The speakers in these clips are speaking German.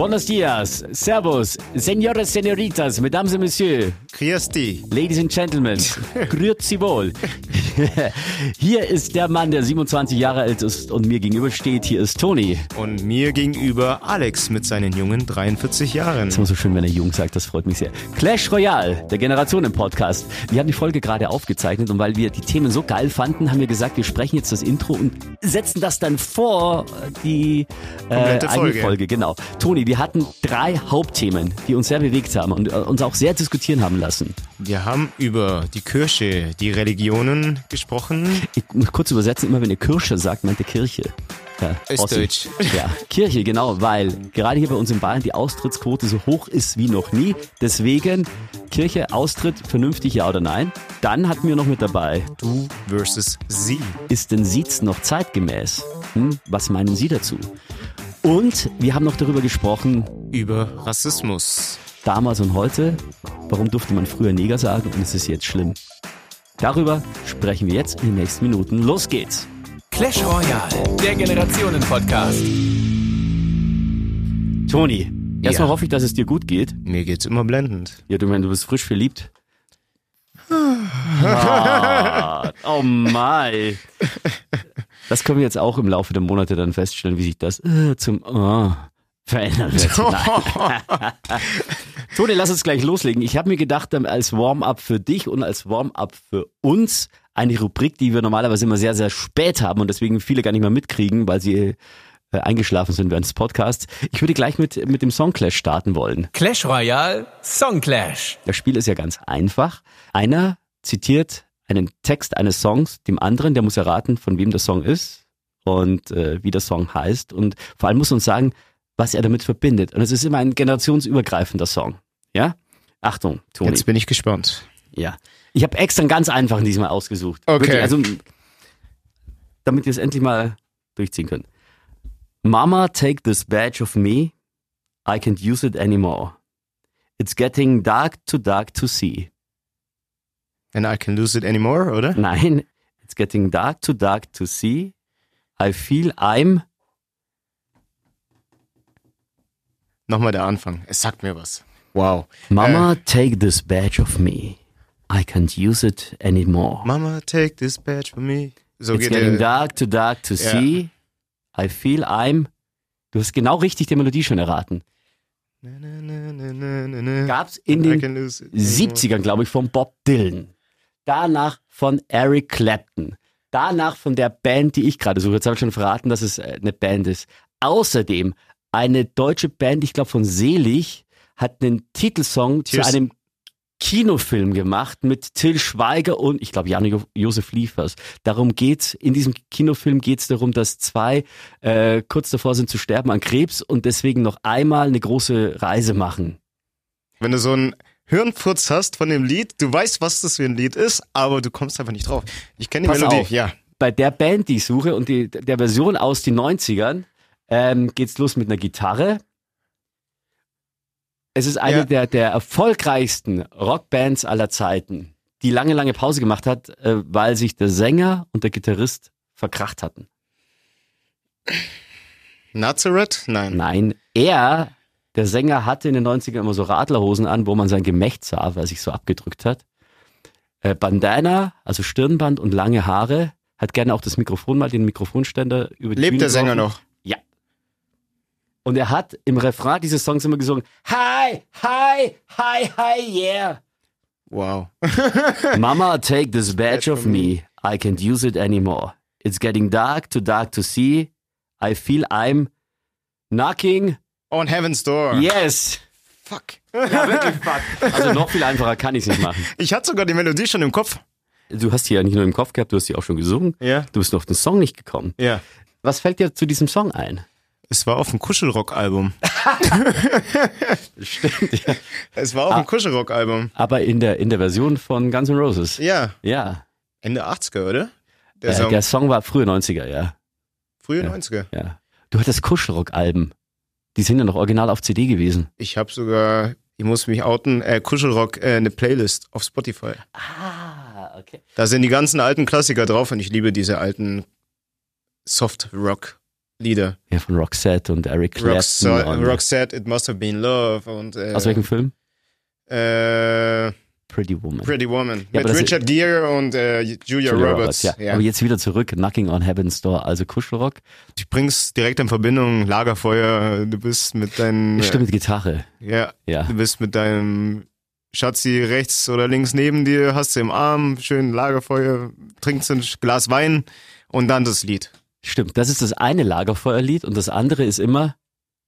buenos dias, servus, senores, senoritas, mesdames et messieurs, Christi. ladies and gentlemen, grüezi wohl. Hier ist der Mann, der 27 Jahre alt ist und mir gegenüber steht. Hier ist Toni. Und mir gegenüber Alex mit seinen jungen 43 Jahren. ist immer so schön, wenn er jung sagt, das freut mich sehr. Clash Royale, der Generationen-Podcast. Wir haben die Folge gerade aufgezeichnet und weil wir die Themen so geil fanden, haben wir gesagt, wir sprechen jetzt das Intro und setzen das dann vor die äh, Folge. Folge. Genau. Toni, wir hatten drei Hauptthemen, die uns sehr bewegt haben und äh, uns auch sehr diskutieren haben lassen. Wir haben über die Kirche, die Religionen gesprochen. Ich muss kurz übersetzen, immer wenn ihr Kirche sagt, meint ihr Kirche. Ja, Ist Ossi. Deutsch. Ja, Kirche, genau, weil gerade hier bei uns in Bayern die Austrittsquote so hoch ist wie noch nie. Deswegen Kirche, Austritt, vernünftig ja oder nein. Dann hatten wir noch mit dabei, Du versus sie. ist denn Siezen noch zeitgemäß? Hm, was meinen Sie dazu? Und wir haben noch darüber gesprochen, Über Rassismus. damals und heute, warum durfte man früher Neger sagen und es ist jetzt schlimm? Darüber sprechen wir jetzt in den nächsten Minuten. Los geht's! Clash Royale, der Generationen-Podcast. Toni, erstmal Ja. hoffe ich, dass es dir gut geht. Mir geht's immer blendend. Ja, du meinst, du bist frisch verliebt. Ah, oh mein. Das können wir jetzt auch im Laufe der Monate dann feststellen, wie sich das äh, zum oh, verändern wird. Toni, lass uns gleich loslegen. Ich habe mir gedacht, ähm, als Warm-up für dich und als Warm-up für uns eine Rubrik, die wir normalerweise immer sehr, sehr spät haben und deswegen viele gar nicht mehr mitkriegen, weil sie äh, eingeschlafen sind während des Podcasts. Ich würde gleich mit, mit dem Songclash starten wollen. Clash Royale, Song Clash. Das Spiel ist ja ganz einfach. Einer zitiert einen Text eines Songs dem anderen, der muss erraten, von wem der Song ist und äh, wie der Song heißt und vor allem muss uns sagen, was er damit verbindet. Und es ist immer ein generationsübergreifender Song. Ja? Achtung, Toni. Jetzt bin ich gespannt. Ja. Ich habe extra einen ganz einfachen diesmal ausgesucht. Okay. Wirklich, also, damit wir es endlich mal durchziehen können. Mama, take this badge of me. I can't use it anymore. It's getting dark too dark to see. And I can lose it anymore, oder? Nein, it's getting dark too dark to see. I feel I'm. Nochmal der Anfang. Es sagt mir was. Wow. Mama, take this badge of me. I can't use it anymore. Mama, take this badge for me. So It's geht getting der. dark too dark to Ja. see. I feel I'm. Du hast genau richtig die Melodie schon erraten. Na. Gab's in den can lose it anymore. 70ern, glaube ich, von Bob Dylan. Danach von Eric Clapton. Danach von der Band, die ich gerade suche. Jetzt habe ich schon verraten, dass es äh, eine Band ist. Außerdem eine deutsche Band, ich glaube von Selig, hat einen Titelsong Tears. zu einem Kinofilm gemacht mit Till Schweiger und ich glaube Jan Jo- Josef Liefers. Darum geht's in diesem Kinofilm geht's darum, dass zwei äh, kurz davor sind zu sterben an Krebs und deswegen noch einmal eine große Reise machen. Wenn du so einen Hirnfurz hast von dem Lied, du weißt, was das für ein Lied ist, aber du kommst einfach nicht drauf. Ich kenne die Pass Melodie. auf. Ja. bei der Band, die ich suche und die, der Version aus den 90ern, ähm, geht's los mit einer Gitarre. Es ist eine Ja. der, der erfolgreichsten Rockbands aller Zeiten, die lange, lange Pause gemacht hat, äh, weil sich der Sänger und der Gitarrist verkracht hatten. Nazareth? Nein. Nein, er, der Sänger, hatte in den 90ern immer so Radlerhosen an, wo man sein Gemächt sah, weil er sich so abgedrückt hat. Äh, Bandana, also Stirnband und lange Haare, hat gerne auch das Mikrofon mal, den Mikrofonständer über die Lebt Bühne der Sänger noch? Und er hat im Refrain dieses Songs immer gesungen, Hi, hi, hi, hi, yeah. Wow. Mama, take this badge of me. I can't use it anymore. It's getting dark, too dark to see. I feel I'm knocking. On Heaven's Door. Yes. Fuck. Ja, wirklich fuck. Also noch viel einfacher kann ich es nicht machen. Ich hatte sogar die Melodie schon im Kopf. Du hast die ja nicht nur im Kopf gehabt, du hast die auch schon gesungen. Ja. Du bist noch auf den Song nicht gekommen. Ja. Was fällt dir zu diesem Song ein? Es war auf dem Kuschelrock-Album. Stimmt, ja. Es war auf dem Kuschelrock-Album. Aber in der, in der Version von Guns N' Roses. Ja. Ja. Ende 80er, oder? Der Äh, Song. der Song war frühe 90er, ja. Frühe ja. 90er. ja. Du hattest Kuschelrock-Alben. Die sind ja noch original auf CD gewesen. Ich habe sogar, ich muss mich outen, äh, Kuschelrock, äh, eine Playlist auf Spotify. Ah, okay. Da sind die ganzen alten Klassiker drauf und ich liebe diese alten Soft-Rock Lieder. Ja, von Roxette und Eric Clapton. Roxette, und, Roxette, It Must Have Been Love und äh, aus welchem Film? äh, Pretty Woman. Pretty Woman. Ja, Mit Richard Gere und äh, Julia, Julia Roberts. ja. Ja. Aber jetzt wieder zurück, Knocking on Heaven's Door, also Kuschelrock. Ich bring's direkt in Verbindung, Lagerfeuer, du bist mit deinem, Stimmt, mit Gitarre. ja, Ja. du bist mit deinem Schatzi rechts oder links neben dir, hast sie im Arm, schön Lagerfeuer, trinkst ein Glas Wein und dann das Lied. Stimmt, das ist das eine Lagerfeuerlied und das andere ist immer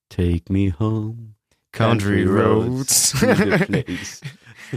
Take me home. Country Roads.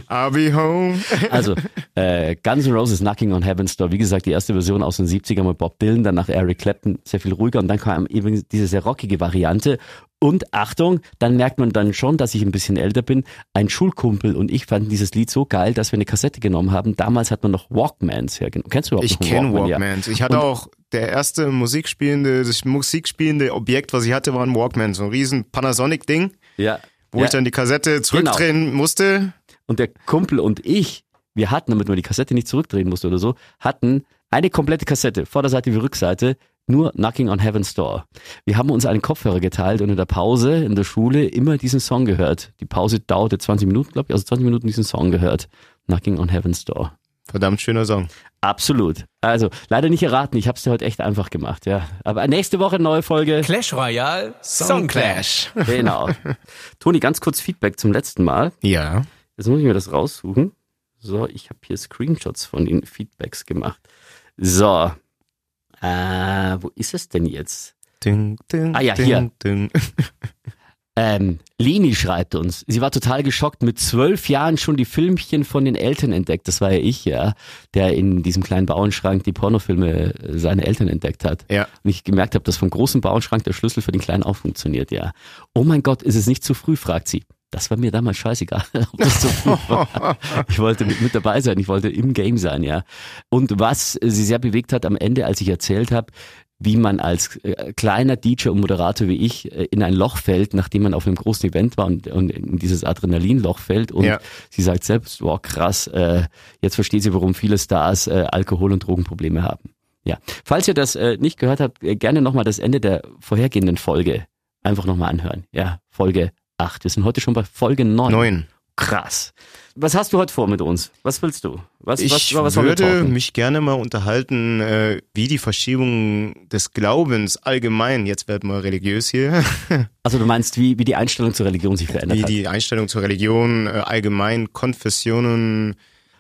I'll be home. Also, äh, Guns N' Roses Knocking on Heaven's Door, wie gesagt, die erste Version aus den 70ern mit Bob Dylan, danach Eric Clapton, sehr viel ruhiger und dann kam eben diese sehr rockige Variante. Und Achtung, dann merkt man dann schon, dass ich ein bisschen älter bin. Ein Schulkumpel und ich fanden dieses Lied so geil, dass wir eine Kassette genommen haben. Damals hat man noch Walkmans hergenommen. Kennst du überhaupt Ich kenne Walkman? Ja. Walkmans. Ich hatte Und- auch der erste musikspielende, das musikspielende Objekt, was ich hatte, war ein Walkman, so ein riesen Panasonic-Ding, Ja. wo ja. ich dann die Kassette zurückdrehen musste. Und der Kumpel und ich, wir hatten, damit man die Kassette nicht zurückdrehen musste oder so, hatten eine komplette Kassette, Vorderseite wie Rückseite, nur Knocking on Heaven's Door. Wir haben uns einen Kopfhörer geteilt und in der Pause in der Schule immer diesen Song gehört. Die Pause dauerte 20 Minuten, glaube ich, also 20 Minuten diesen Song gehört. Knocking on Heaven's Door. Verdammt schöner Song. Absolut. Also, leider nicht erraten, ich habe es dir heute echt einfach gemacht, ja. Aber nächste Woche neue Folge. Clash Royale Song Clash. Genau. Toni, ganz kurz Feedback zum letzten Mal. Ja. Jetzt muss ich mir das raussuchen. So, ich habe hier Screenshots von den Feedbacks gemacht. So, äh, wo ist es denn jetzt? Ding, ding, Ah ja, ding, hier. Ding. Ähm, Leni schreibt uns, sie war total geschockt, mit zwölf Jahren schon die Filmchen von den Eltern entdeckt. Das war ja ich, ja, der in diesem kleinen Bauernschrank die Pornofilme äh, seiner Eltern entdeckt hat. Ja. Und ich gemerkt habe, dass vom großen Bauernschrank der Schlüssel für den Kleinen auch funktioniert, ja. Oh mein Gott, ist es nicht zu früh, fragt sie. Das war mir damals scheißegal, ob das zu früh war. Ich wollte mit, mit dabei sein, ich wollte im Game sein, ja. Und was sie sehr bewegt hat am Ende, als ich erzählt habe, wie man als äh, kleiner DJ und Moderator wie ich äh, in ein Loch fällt, nachdem man auf einem großen Event war und, und in dieses Adrenalinloch fällt. Und Ja. sie sagt selbst, wow, krass, äh, jetzt versteht sie, warum viele Stars äh, Alkohol- und Drogenprobleme haben. Ja, falls ihr das nicht gehört habt, gerne nochmal das Ende der vorhergehenden Folge einfach nochmal anhören. Ja, Folge 8. Wir sind heute schon bei Folge 9. Neun. Krass. Was hast du heute vor mit uns? Was willst du? Was, Ich was, was wir würde mich gerne mal unterhalten, äh, wie die Verschiebung des Glaubens allgemein, jetzt wird mal religiös hier, Also du meinst, wie, wie die Einstellung zur Religion sich verändert wie hat? die Einstellung zur Religion äh, allgemein, Konfessionen,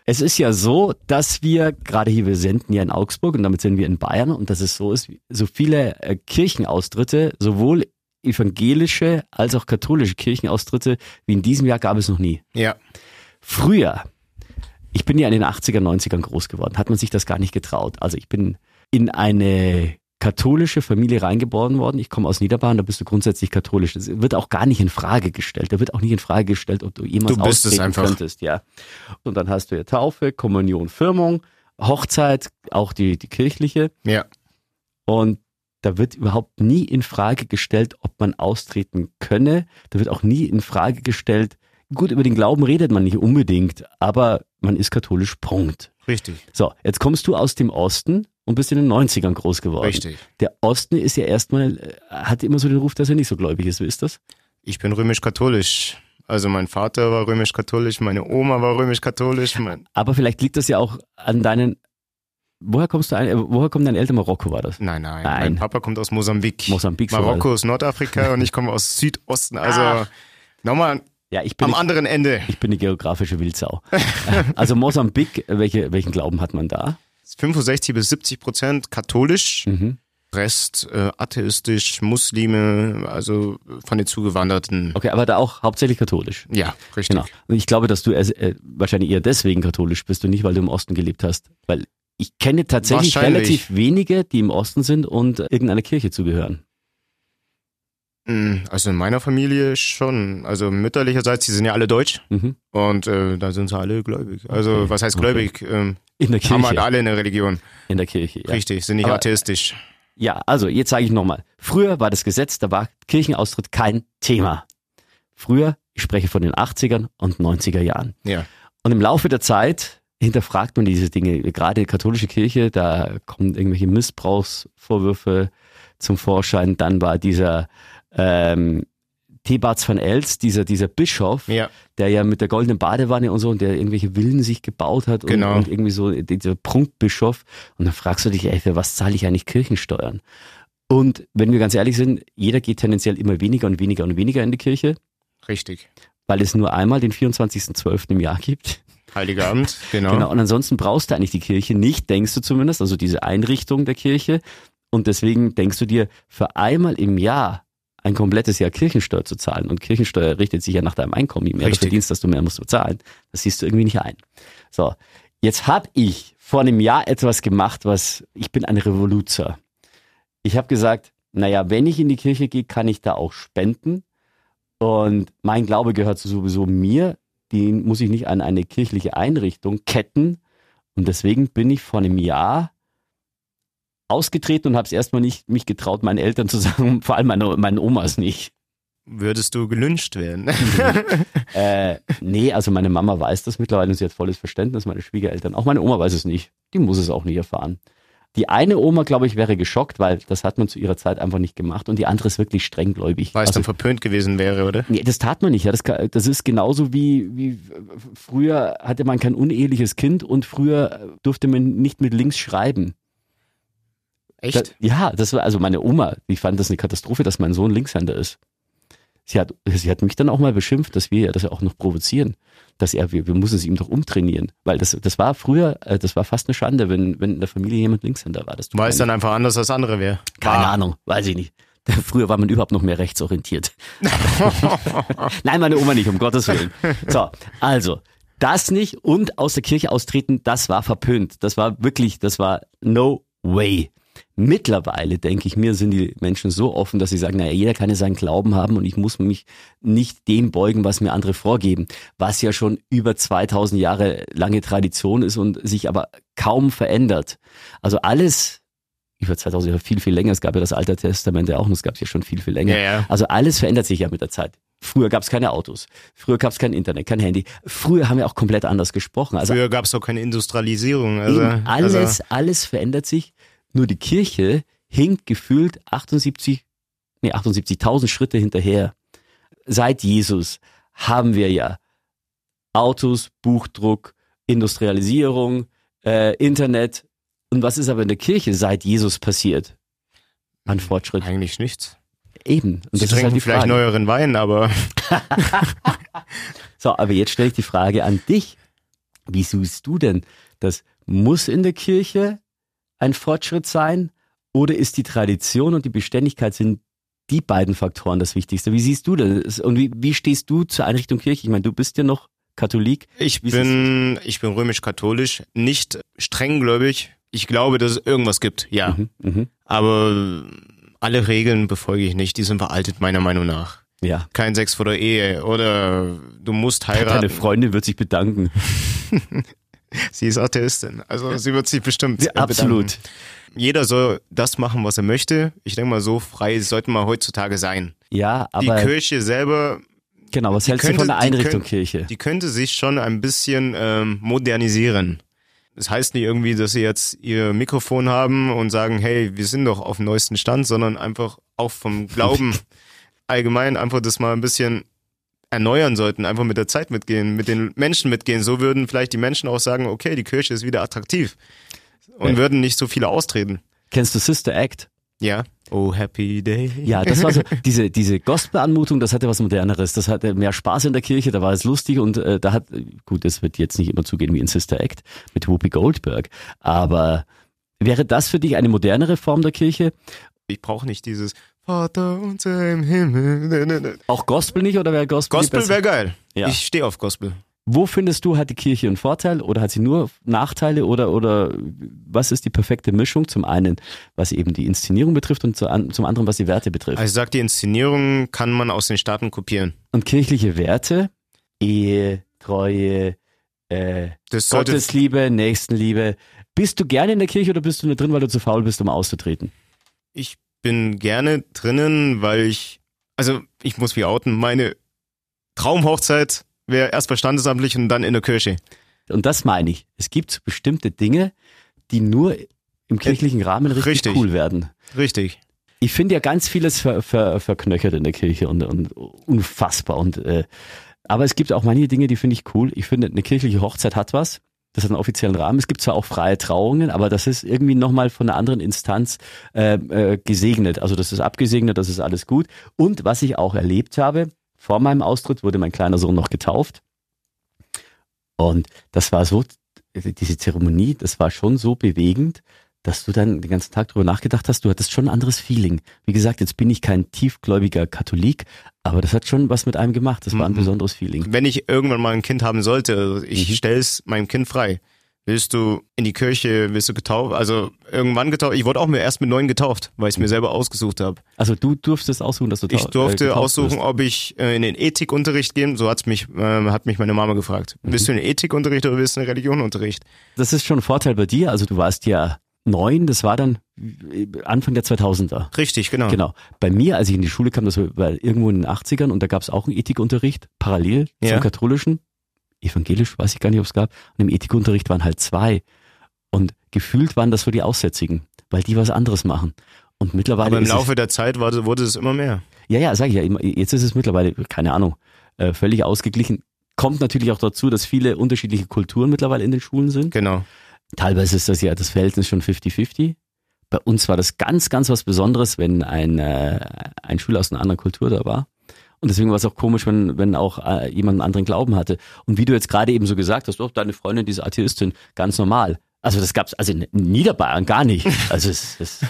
Es ist ja so, dass wir, gerade hier, wir senden ja in Augsburg und damit sind wir in Bayern und dass es so ist, so viele äh, Kirchenaustritte, sowohl evangelische als auch katholische Kirchenaustritte, wie in diesem Jahr gab es noch nie. ja, Früher, ich bin ja in den 80er, 90ern groß geworden, hat man sich das gar nicht getraut. Also ich bin in eine katholische Familie reingeboren worden. Ich komme aus Niederbayern, da bist du grundsätzlich katholisch. Das wird auch gar nicht in Frage gestellt. Da wird auch nicht in Frage gestellt, ob du jemals Du bist es einfach. könntest, ja. Und dann hast du ja Taufe, Kommunion, Firmung, Hochzeit, auch die, die kirchliche. ja, Und da wird überhaupt nie in Frage gestellt, ob man austreten könne. Da wird auch nie in Frage gestellt, gut, über den Glauben redet man nicht unbedingt, aber man ist katholisch, Punkt. richtig, So, jetzt kommst du aus dem Osten und bist in den 90ern groß geworden. richtig. Der Osten ist ja erstmal, äh, hat immer so den Ruf, dass er nicht so gläubig ist, wie ist das? Ich bin römisch-katholisch. Also mein Vater war römisch-katholisch, meine Oma war römisch-katholisch, mein, Aber vielleicht liegt das ja auch an deinen, woher kommst du, ein, äh, woher kommen deine Eltern? Marokko war das? nein, nein, Nein. mein Papa kommt aus Mosambik. Mosambik, Marokko ist Nordafrika und ich komme aus Südosten, also Ach. nochmal Ja, ich bin am nicht, anderen Ende. ich bin eine geografische Wildsau. also Mosambik, welche, welchen Glauben hat man da? 65 bis 70 Prozent katholisch, Mhm. Rest äh, atheistisch, Muslime, also von den Zugewanderten. Okay, aber da auch hauptsächlich katholisch. Ja, richtig. Genau. Und ich glaube, dass du äh, wahrscheinlich eher deswegen katholisch bist und nicht, weil du im Osten gelebt hast. Weil ich kenne tatsächlich relativ wenige, die im Osten sind und äh, irgendeiner Kirche zugehören. Mm, Also in meiner Familie schon. Also mütterlicherseits, die sind ja alle deutsch Mhm. und äh, da sind sie alle gläubig. Also Okay, was heißt okay. gläubig? Ähm, In der haben halt Kirche. alle eine Religion. In der Kirche, ja. Richtig, sind nicht Aber- atheistisch. Ja, also jetzt sage ich nochmal. Früher war das Gesetz, da war Kirchenaustritt kein Thema. Früher, ich spreche von den 80ern und 90er Jahren. Ja. Und im Laufe der Zeit hinterfragt man diese Dinge. Gerade die katholische Kirche, da kommen irgendwelche Missbrauchsvorwürfe, zum Vorschein. Dann war dieser ähm, Thebats van Els, dieser, dieser Bischof, Ja. der ja mit der goldenen Badewanne und so und der irgendwelche Villen sich gebaut hat und, Genau. und irgendwie so dieser Prunkbischof. Und dann fragst du dich, ey, für was zahle ich eigentlich Kirchensteuern? Und wenn wir ganz ehrlich sind, jeder geht tendenziell immer weniger und weniger und weniger in die Kirche, Richtig. weil es nur einmal den 24.12. im Jahr gibt. Heiliger Abend, genau. Genau. Und ansonsten brauchst du eigentlich die Kirche nicht, denkst du zumindest, also diese Einrichtung der Kirche. Und deswegen denkst du dir, für einmal im Jahr ein komplettes Jahr Kirchensteuer zu zahlen. Und Kirchensteuer richtet sich ja nach deinem Einkommen. Je mehr Richtig. du verdienst, desto mehr musst du bezahlen. Das siehst du irgendwie nicht ein. So. Jetzt habe ich vor einem Jahr etwas gemacht, was, ich bin ein Revoluzer. Ich habe gesagt, naja, wenn ich in die Kirche gehe, kann ich da auch spenden. Und mein Glaube gehört sowieso mir. Den muss ich nicht an eine kirchliche Einrichtung ketten. Und deswegen bin ich vor einem Jahr ausgetreten und habe es erstmal nicht mich getraut, meinen Eltern zu sagen, vor allem meine, meinen Omas nicht. Würdest du gelünscht werden? Äh, nee, also meine Mama weiß das mittlerweile und sie hat volles Verständnis, meine Schwiegereltern. Auch meine Oma weiß es nicht. Die muss es auch nicht erfahren. Die eine Oma, glaube ich, wäre geschockt, weil das hat man zu ihrer Zeit einfach nicht gemacht und die andere ist wirklich strenggläubig. Weil es Also, dann verpönt gewesen wäre, oder? Nee, das tat man nicht. Ja. Das, das ist genauso wie, wie früher hatte man kein uneheliches Kind und früher durfte man nicht mit links schreiben. Da, Echt? ja, das war also meine Oma, die fand das eine Katastrophe, dass mein Sohn Linkshänder ist. Sie hat, sie hat mich dann auch mal beschimpft, dass wir ja das ja auch noch provozieren. Dass er, wir, wir müssen es ihm doch umtrainieren. Weil das, das war früher, äh, das war fast eine Schande, wenn, wenn in der Familie jemand Linkshänder war. Weil es dann einfach anders als andere wäre. keine Ahnung, weiß ich nicht. Früher war man überhaupt noch mehr rechtsorientiert. Nein, meine Oma nicht, um Gottes Willen. So, also, das nicht und aus der Kirche austreten, das war verpönt. Das war wirklich, das war no way. Mittlerweile, denke ich mir, sind die Menschen so offen, dass sie sagen, naja, jeder kann ja seinen Glauben haben und ich muss mich nicht dem beugen, was mir andere vorgeben. Was ja schon über 2000 Jahre lange Tradition ist und sich aber kaum verändert. Also alles, über 2000 Jahre viel, viel länger. Es gab ja das Alte Testament ja auch, und es gab es ja schon viel, viel länger. Ja, ja. Also alles verändert sich ja mit der Zeit. Früher gab es keine Autos, früher gab es kein Internet, kein Handy. Früher haben wir auch komplett anders gesprochen. Also Früher gab es doch keine Industrialisierung. Also, alles, also alles verändert sich. Nur die Kirche hinkt gefühlt 78, nee, 78.000 Schritte hinterher. Seit Jesus haben wir ja Autos, Buchdruck, Industrialisierung, äh, Internet. Und was ist aber in der Kirche seit Jesus passiert? An Fortschritt. eigentlich nichts. Eben. Und Sie das ist trinken halt vielleicht Frage. neueren Wein, aber So, aber jetzt stelle ich die Frage an dich. Wie siehst du denn, das muss in der Kirche ein Fortschritt sein oder ist die Tradition und die Beständigkeit sind die beiden Faktoren das Wichtigste? Wie siehst du das? Und wie, wie stehst du zur Einrichtung Kirche? Ich meine, du bist ja noch Katholik. ich Wie bin, ich bin römisch-katholisch, nicht strenggläubig. Ich glaube, dass es irgendwas gibt, ja. Mhm, mhm. Aber alle Regeln befolge ich nicht. Die sind veraltet, meiner Meinung nach. Ja. Kein Sex vor der Ehe oder du musst Deine heiraten. Freundin wird sich bedanken. Sie ist Atheistin, also sie wird sich bestimmt Ja, bedanken. absolut. Jeder soll das machen, was er möchte. Ich denke mal, so frei sollten wir heutzutage sein. Ja, Die aber Kirche selber, genau, was hältst du könnte- von der die Einrichtung könnt- Kirche? die könnte sich schon ein bisschen ähm, modernisieren. Das heißt nicht irgendwie, dass sie jetzt ihr Mikrofon haben und sagen, hey, wir sind doch auf dem neuesten Stand, sondern einfach auch vom Glauben allgemein einfach das mal ein bisschen erneuern sollten, einfach mit der Zeit mitgehen, mit den Menschen mitgehen. So würden vielleicht die Menschen auch sagen, okay, die Kirche ist wieder attraktiv und Ja. würden nicht so viele austreten. Kennst du Sister Act? Ja. Oh, happy day. Ja, das war so, diese, diese Gospel-Anmutung, das hatte was Moderneres. Das hatte mehr Spaß in der Kirche, da war es lustig und äh, da hat, gut, das wird jetzt nicht immer zugehen wie in Sister Act mit Whoopi Goldberg, aber wäre das für dich eine modernere Form der Kirche? Ich brauche nicht dieses Vater unser im Himmel. Auch Gospel nicht oder wäre Gospel, Gospel wäre geil. Ja. Ich stehe auf Gospel. Wo findest du, hat die Kirche einen Vorteil oder hat sie nur Nachteile oder, oder was ist die perfekte Mischung? Zum einen, was eben die Inszenierung betrifft und zum anderen, was die Werte betrifft. Also ich sag, die Inszenierung kann man aus den Staaten kopieren. Und kirchliche Werte, Ehe, Treue, äh, Gottesliebe, Nächstenliebe. Bist du gerne in der Kirche oder bist du nur drin, weil du zu faul bist, um auszutreten? ich bin gerne drinnen, weil ich, also ich muss mich outen, meine Traumhochzeit wäre erst bei standesamtlich und dann in der Kirche. Und das meine ich. Es gibt bestimmte Dinge, die nur im kirchlichen Rahmen richtig, Richtig. cool werden. Richtig. Ich finde ja ganz vieles ver, ver, verknöchert in der Kirche und, und unfassbar. Und äh, aber es gibt auch manche Dinge, die finde ich cool. Ich finde, eine kirchliche Hochzeit hat was. Das hat einen offiziellen Rahmen. Es gibt zwar auch freie Trauungen, aber das ist irgendwie nochmal von einer anderen Instanz äh, äh, gesegnet. Also das ist abgesegnet, das ist alles gut. Und was ich auch erlebt habe, vor meinem Austritt wurde mein kleiner Sohn noch getauft. Und das war so, diese Zeremonie, das war schon so bewegend, dass du dann den ganzen Tag drüber nachgedacht hast, du hattest schon ein anderes Feeling. Wie gesagt, jetzt bin ich kein tiefgläubiger Katholik, aber das hat schon was mit einem gemacht. Das war ein Mhm. besonderes Feeling. Wenn ich irgendwann mal ein Kind haben sollte, ich Mhm. stell's meinem Kind frei. Willst du in die Kirche, willst du getauft? Also irgendwann getauft. Ich wurde auch mir erst mit neun getauft, weil ich es mir selber ausgesucht habe. Also du durftest aussuchen, dass du Ich tau- äh, durfte getauft aussuchen, wirst. ob ich äh, in den Ethikunterricht gehen. So hat's mich, äh, hat mich meine Mama gefragt. Mhm. Willst du in den Ethikunterricht oder willst du in den Religionunterricht? Das ist schon ein Vorteil bei dir. Also du warst ja neun, das war dann äh, Anfang der 2000er. Richtig, genau. Genau. Bei mir, als ich in die Schule kam, das war irgendwo in den 80ern und da gab es auch einen Ethikunterricht, parallel Ja. zum katholischen, evangelisch, weiß ich gar nicht, ob es gab. Und im Ethikunterricht waren halt zwei. Und gefühlt waren das so die Aussätzigen, weil die was anderes machen. Und mittlerweile Aber im Laufe der Zeit war, wurde es immer mehr. es, ja, ja, sag ich ja, jetzt ist es mittlerweile, keine Ahnung, äh, völlig ausgeglichen. Kommt natürlich auch dazu, dass viele unterschiedliche Kulturen mittlerweile in den Schulen sind. Genau. Teilweise ist das ja das Verhältnis schon 50-50. Bei uns war das ganz, ganz was Besonderes, wenn ein, äh, ein Schüler aus einer anderen Kultur da war. Und deswegen war es auch komisch, wenn, wenn auch äh, jemand einen anderen Glauben hatte. Und wie du jetzt gerade eben so gesagt hast, oh, deine Freundin, diese Atheistin, ganz normal. Also das gab's also in Niederbayern gar nicht. Also es, es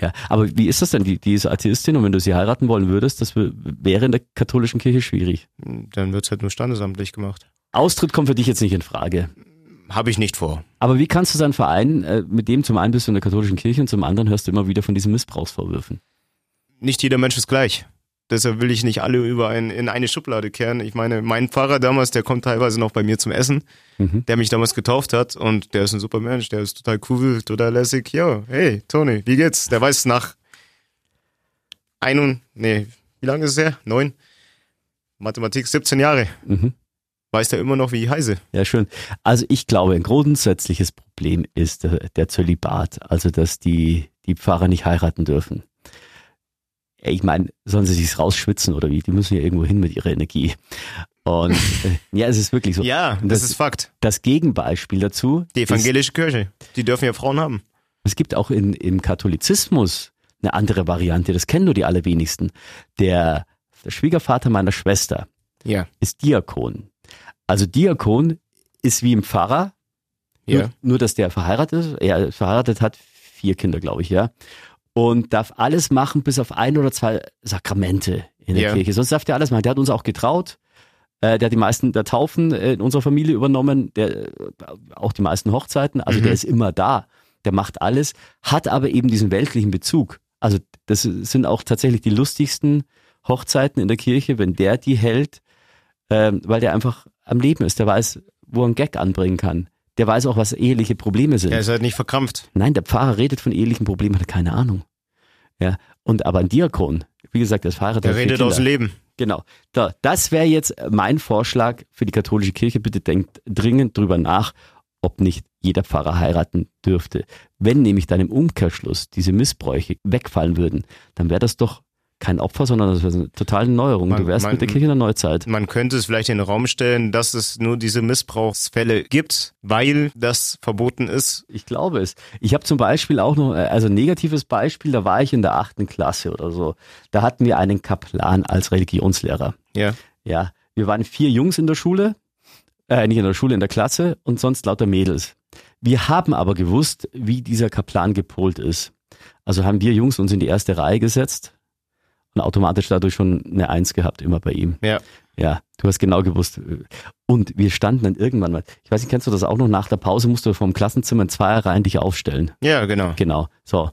ja. Aber wie ist das denn? Die, die ist Atheistin und wenn du sie heiraten wollen würdest, das wär- wäre in der katholischen Kirche schwierig. Dann wird's halt nur standesamtlich gemacht. Austritt kommt für dich jetzt nicht in Frage. Habe ich nicht vor. Aber wie kannst du seinen Verein, äh, mit dem zum einen bist du in der katholischen Kirche und zum anderen hörst du immer wieder von diesen Missbrauchsvorwürfen? Nicht jeder Mensch ist gleich. Deshalb will ich nicht alle über ein, in eine Schublade kehren. Ich meine, mein Pfarrer damals, der kommt teilweise noch bei mir zum Essen, Mhm. der mich damals getauft hat und der ist ein super Mensch, der ist total cool, total lässig. Ja, hey, Toni, wie geht's? Der weiß nach ein und, nee, wie lange ist es her? Neun? Mathematik, 17 Jahre. Mhm. Weiß der immer noch, wie ich heiße. Ja, schön. Also ich glaube, ein grundsätzliches Problem ist der, der Zölibat, also dass die, die Pfarrer nicht heiraten dürfen. Ich meine, sollen sie sich rausschwitzen oder wie? Die müssen ja irgendwo hin mit ihrer Energie. Und äh, ja, es ist wirklich so. Ja, das, das- ist Fakt. Das Gegenbeispiel dazu Die ist, evangelische Kirche, die dürfen ja Frauen haben. es gibt auch in, im Katholizismus eine andere Variante, das kennen nur die allerwenigsten. Der, der Schwiegervater meiner Schwester, Ja. ist Diakon. Also Diakon ist wie ein Pfarrer, Ja. nur, nur dass der verheiratet ist. Er verheiratet hat vier Kinder, glaube ich, ja. Und darf alles machen, bis auf ein oder zwei Sakramente in der Ja. Kirche. Sonst darf der alles machen. Der hat uns auch getraut. Äh, der hat die meisten der Taufen in unserer Familie übernommen, der äh, auch die meisten Hochzeiten. Also Mhm. der ist immer da. Der macht alles, hat aber eben diesen weltlichen Bezug. Also das sind auch tatsächlich die lustigsten Hochzeiten in der Kirche, wenn der die hält, ähm, weil der einfach am Leben ist. Der weiß, wo er einen Gag anbringen kann. Der weiß auch, was eheliche Probleme sind. Er ist halt nicht verkrampft. Nein, der Pfarrer redet von ehelichen Problemen, hat er keine Ahnung. Ja, und aber ein Diakon, wie gesagt, der ist verheiratet. Der redet aus dem. Leben. Genau. Da, das wäre jetzt mein Vorschlag für die katholische Kirche. Bitte denkt dringend drüber nach, ob nicht jeder Pfarrer heiraten dürfte. Wenn nämlich dann im Umkehrschluss diese Missbräuche wegfallen würden, dann wäre das doch kein Opfer, sondern das wäre eine totale Neuerung. Man- du wärst man- mit der Kirche in der Neuzeit. Man könnte es vielleicht in den Raum stellen, dass es nur diese Missbrauchsfälle gibt, weil das verboten ist. Ich glaube es. Ich habe zum Beispiel auch noch, äh, also ein negatives Beispiel, da war ich in der achten Klasse oder so. Da hatten wir einen Kaplan als Religionslehrer. Ja. Ja, wir waren vier Jungs in der Schule, äh, nicht in der Schule, in der Klasse und sonst lauter Mädels. Wir haben aber gewusst, wie dieser Kaplan gepolt ist. Also haben wir Jungs uns in die erste Reihe gesetzt und automatisch dadurch schon eine Eins gehabt, immer bei ihm. Ja. Ja, du hast genau gewusst. Und wir standen dann irgendwann mal, ich weiß nicht, kennst du das auch noch, nach der Pause musst du vom Klassenzimmer in Zweierreihen dich aufstellen. Ja, genau. Genau. So.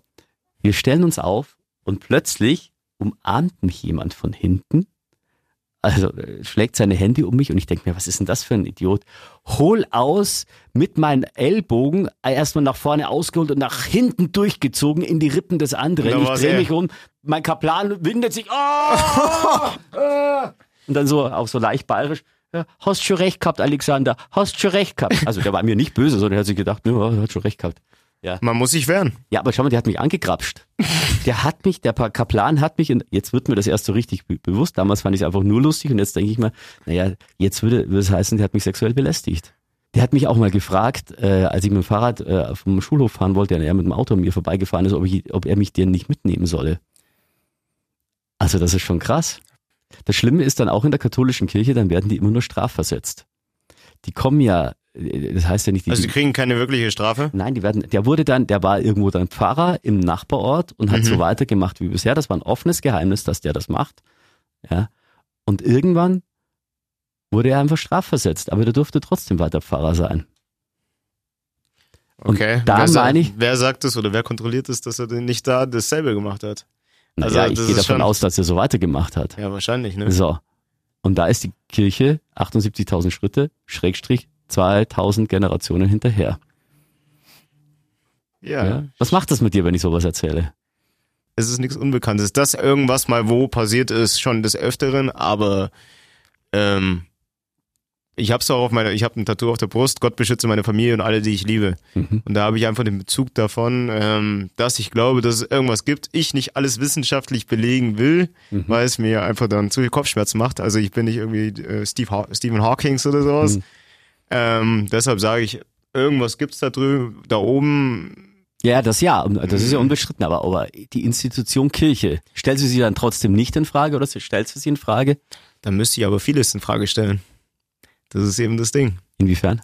Wir stellen uns auf und plötzlich umarmt mich jemand von hinten. Also äh, schlägt seine Hände um mich und ich denke mir, was ist denn das für ein Idiot? Hol aus mit meinen Ellbogen äh, erstmal nach vorne ausgeholt und nach hinten durchgezogen in die Rippen des anderen. Ich drehe mich um, mein Kaplan windet sich. Oh, äh. und dann so auch so leicht bayerisch. Ja, hast schon recht gehabt, Alexander. Hast schon recht gehabt. Also der war mir nicht böse, sondern er hat sich gedacht, ne, hat schon recht gehabt. Ja. Man muss sich wehren. Ja, aber schau mal, der hat mich angegrapscht. Der hat mich, der Kaplan hat mich, und jetzt wird mir das erst so richtig be bewusst. Damals fand ich es einfach nur lustig und jetzt denke ich mir, naja, jetzt würde, würde es heißen, der hat mich sexuell belästigt. Der hat mich auch mal gefragt, äh, als ich mit dem Fahrrad äh, vom Schulhof fahren wollte, und er mit dem Auto an mir vorbeigefahren ist, ob, ich, ob er mich denn nicht mitnehmen solle. Also das ist schon krass. Das Schlimme ist dann auch in der katholischen Kirche, dann werden die immer nur strafversetzt. Die kommen ja, das heißt ja nicht, die, Also die kriegen keine wirkliche Strafe. Nein, die werden, der wurde dann, der war irgendwo dann Pfarrer im Nachbarort und hat Mhm. so weitergemacht wie bisher. Das war ein offenes Geheimnis, dass der das macht. Ja. Und irgendwann wurde er einfach strafversetzt, aber der durfte trotzdem weiter Pfarrer sein. Und Okay. da wer, meine ich- wer sagt es oder wer kontrolliert es, dass er denn nicht da dasselbe gemacht hat? Naja, Also, ich gehe davon aus, dass er so weitergemacht hat. Ja, wahrscheinlich, ne? So. Und da ist die Kirche 78.000 Schritte, Schrägstrich 2000 Generationen hinterher. Ja. Ja. Was macht das mit dir, wenn ich sowas erzähle? Es ist nichts Unbekanntes. Dass irgendwas mal wo passiert ist, schon des Öfteren, aber ähm, ich hab's auch auf meiner, ich habe ein Tattoo auf der Brust, Gott beschütze meine Familie und alle, die ich liebe. Mhm. Und da habe ich einfach den Bezug davon, ähm, dass ich glaube, dass es irgendwas gibt. Ich nicht alles wissenschaftlich belegen will, Mhm. weil es mir einfach dann zu viel Kopfschmerzen macht. Also ich bin nicht irgendwie äh, Steve Stephen Hawkings oder sowas. Mhm. Ähm, deshalb sage ich, irgendwas gibt's da drüben, da oben. Ja, das ja, das Mhm. ist ja unbestritten, aber, aber die Institution Kirche, stellst du sie dann trotzdem nicht in Frage oder stellst du sie in Frage? Da müsste ich aber vieles in Frage stellen. Das ist eben das Ding. Inwiefern?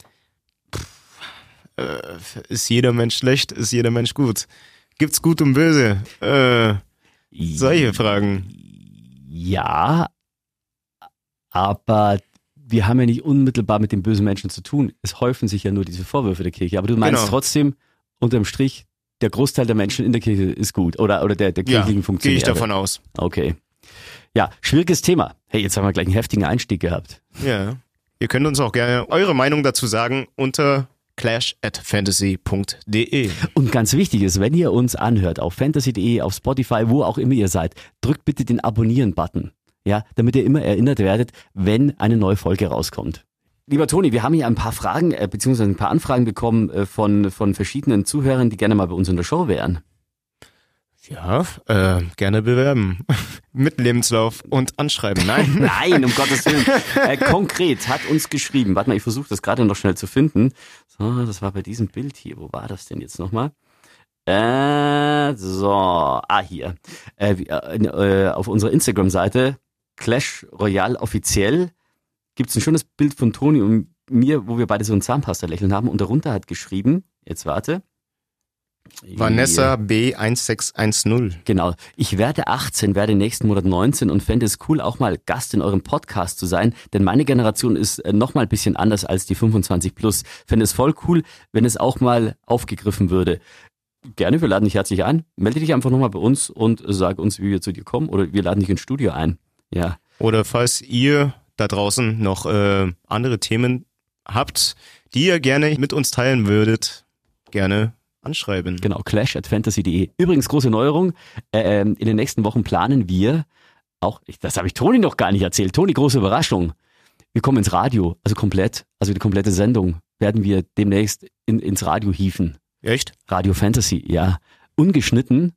Äh, ist jeder Mensch schlecht? Ist jeder Mensch gut? Gibt's gut und böse? Äh, solche Fragen. Ja, aber wir haben ja nicht unmittelbar mit den bösen Menschen zu tun. Es häufen sich ja nur diese Vorwürfe der Kirche. Aber du meinst Genau. trotzdem, unterm Strich, der Großteil der Menschen in der Kirche ist gut oder, oder der, der Ja, kirchlichen gehe Funktionäre. ich davon aus. Okay. Ja, schwieriges Thema. Hey, jetzt haben wir gleich einen heftigen Einstieg gehabt. Ja. Ihr könnt uns auch gerne eure Meinung dazu sagen unter clash at fantasy.de. Und ganz wichtig ist, wenn ihr uns anhört auf fantasy.de, auf Spotify, wo auch immer ihr seid, drückt bitte den Abonnieren-Button. Ja, damit ihr immer erinnert werdet, wenn eine neue Folge rauskommt. Lieber Toni, wir haben hier ein paar Fragen, äh, beziehungsweise ein paar Anfragen bekommen äh, von, von verschiedenen Zuhörern, die gerne mal bei uns in der Show wären. Ja, äh, gerne bewerben. Mit Lebenslauf und anschreiben. Nein. Nein, um Gottes Willen. Äh, konkret hat uns geschrieben, warte mal, ich versuche das gerade noch schnell zu finden. So, das war bei diesem Bild hier. Wo war das denn jetzt nochmal? Äh, so, ah, hier. Äh, äh, äh, auf unserer Instagram-Seite Clash Royale offiziell gibt's ein schönes Bild von Toni und mir, wo wir beide so ein Zahnpasta-Lächeln haben und darunter hat geschrieben, jetzt warte. Vanessa B1610. Genau. Ich werde 18, werde nächsten Monat 19 und fände es cool, auch mal Gast in eurem Podcast zu sein, denn meine Generation ist äh, noch mal ein bisschen anders als die 25 plus. Fände es voll cool, wenn es auch mal aufgegriffen würde. Gerne, wir laden dich herzlich ein. Melde dich einfach nochmal bei uns und sag uns, wie wir zu dir kommen oder wir laden dich ins Studio ein. Ja. Oder falls ihr da draußen noch äh, andere Themen habt, die ihr gerne mit uns teilen würdet, gerne anschreiben. Genau, clash at fantasy.de. Übrigens, große Neuerung. Äh, in den nächsten Wochen planen wir auch, das habe ich Toni noch gar nicht erzählt. Toni, große Überraschung. Wir kommen ins Radio, also komplett, also die komplette Sendung werden wir demnächst in, ins Radio hieven. Echt? Radio Fantasy, ja. Ungeschnitten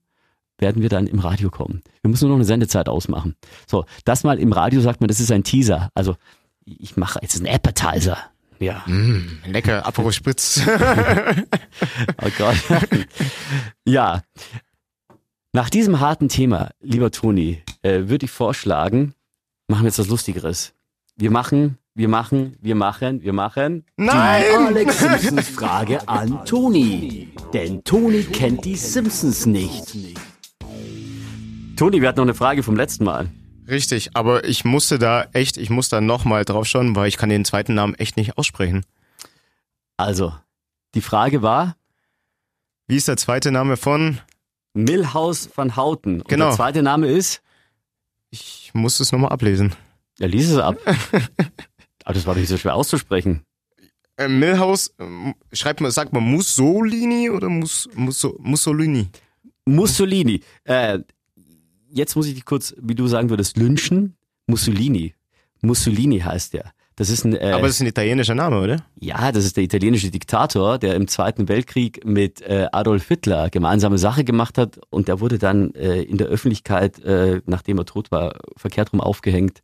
werden wir dann im Radio kommen. Wir müssen nur noch eine Sendezeit ausmachen. So, das mal im Radio sagt man, das ist ein Teaser. Also, ich mache jetzt einen Appetizer. Ja. Mm, lecker, Aperol Spritz. Oh Gott. ja. Nach diesem harten Thema, lieber Toni, äh, würde ich vorschlagen, machen wir jetzt was Lustigeres. Wir machen, wir machen, wir machen, wir machen. Nein! Die Alex Simpsons Frage an Toni. Denn Toni kennt die Simpsons nicht. Toni, wir hatten noch eine Frage vom letzten Mal. Richtig, aber ich musste da echt, ich muss da nochmal drauf schauen, weil ich kann den zweiten Namen echt nicht aussprechen. Also, die Frage war Wie ist der zweite Name von? Milhouse van Houten. Und Genau. der zweite Name ist? Ich muss es nochmal ablesen. Ja, lies es ab. Aber das war doch nicht so schwer auszusprechen. Äh, Milhouse, ähm, schreibt man, sagt man Mussolini oder Mus, Musso, Mussolini? Mussolini. Äh, jetzt muss ich dich kurz, wie du sagen würdest, lynchen. Mussolini. Mussolini heißt der. Das ist ein, äh, Aber das ist ein italienischer Name, oder? ja, das ist der italienische Diktator, der im Zweiten Weltkrieg mit äh, Adolf Hitler gemeinsame Sache gemacht hat und der wurde dann äh, in der Öffentlichkeit, äh, nachdem er tot war, verkehrt rum aufgehängt,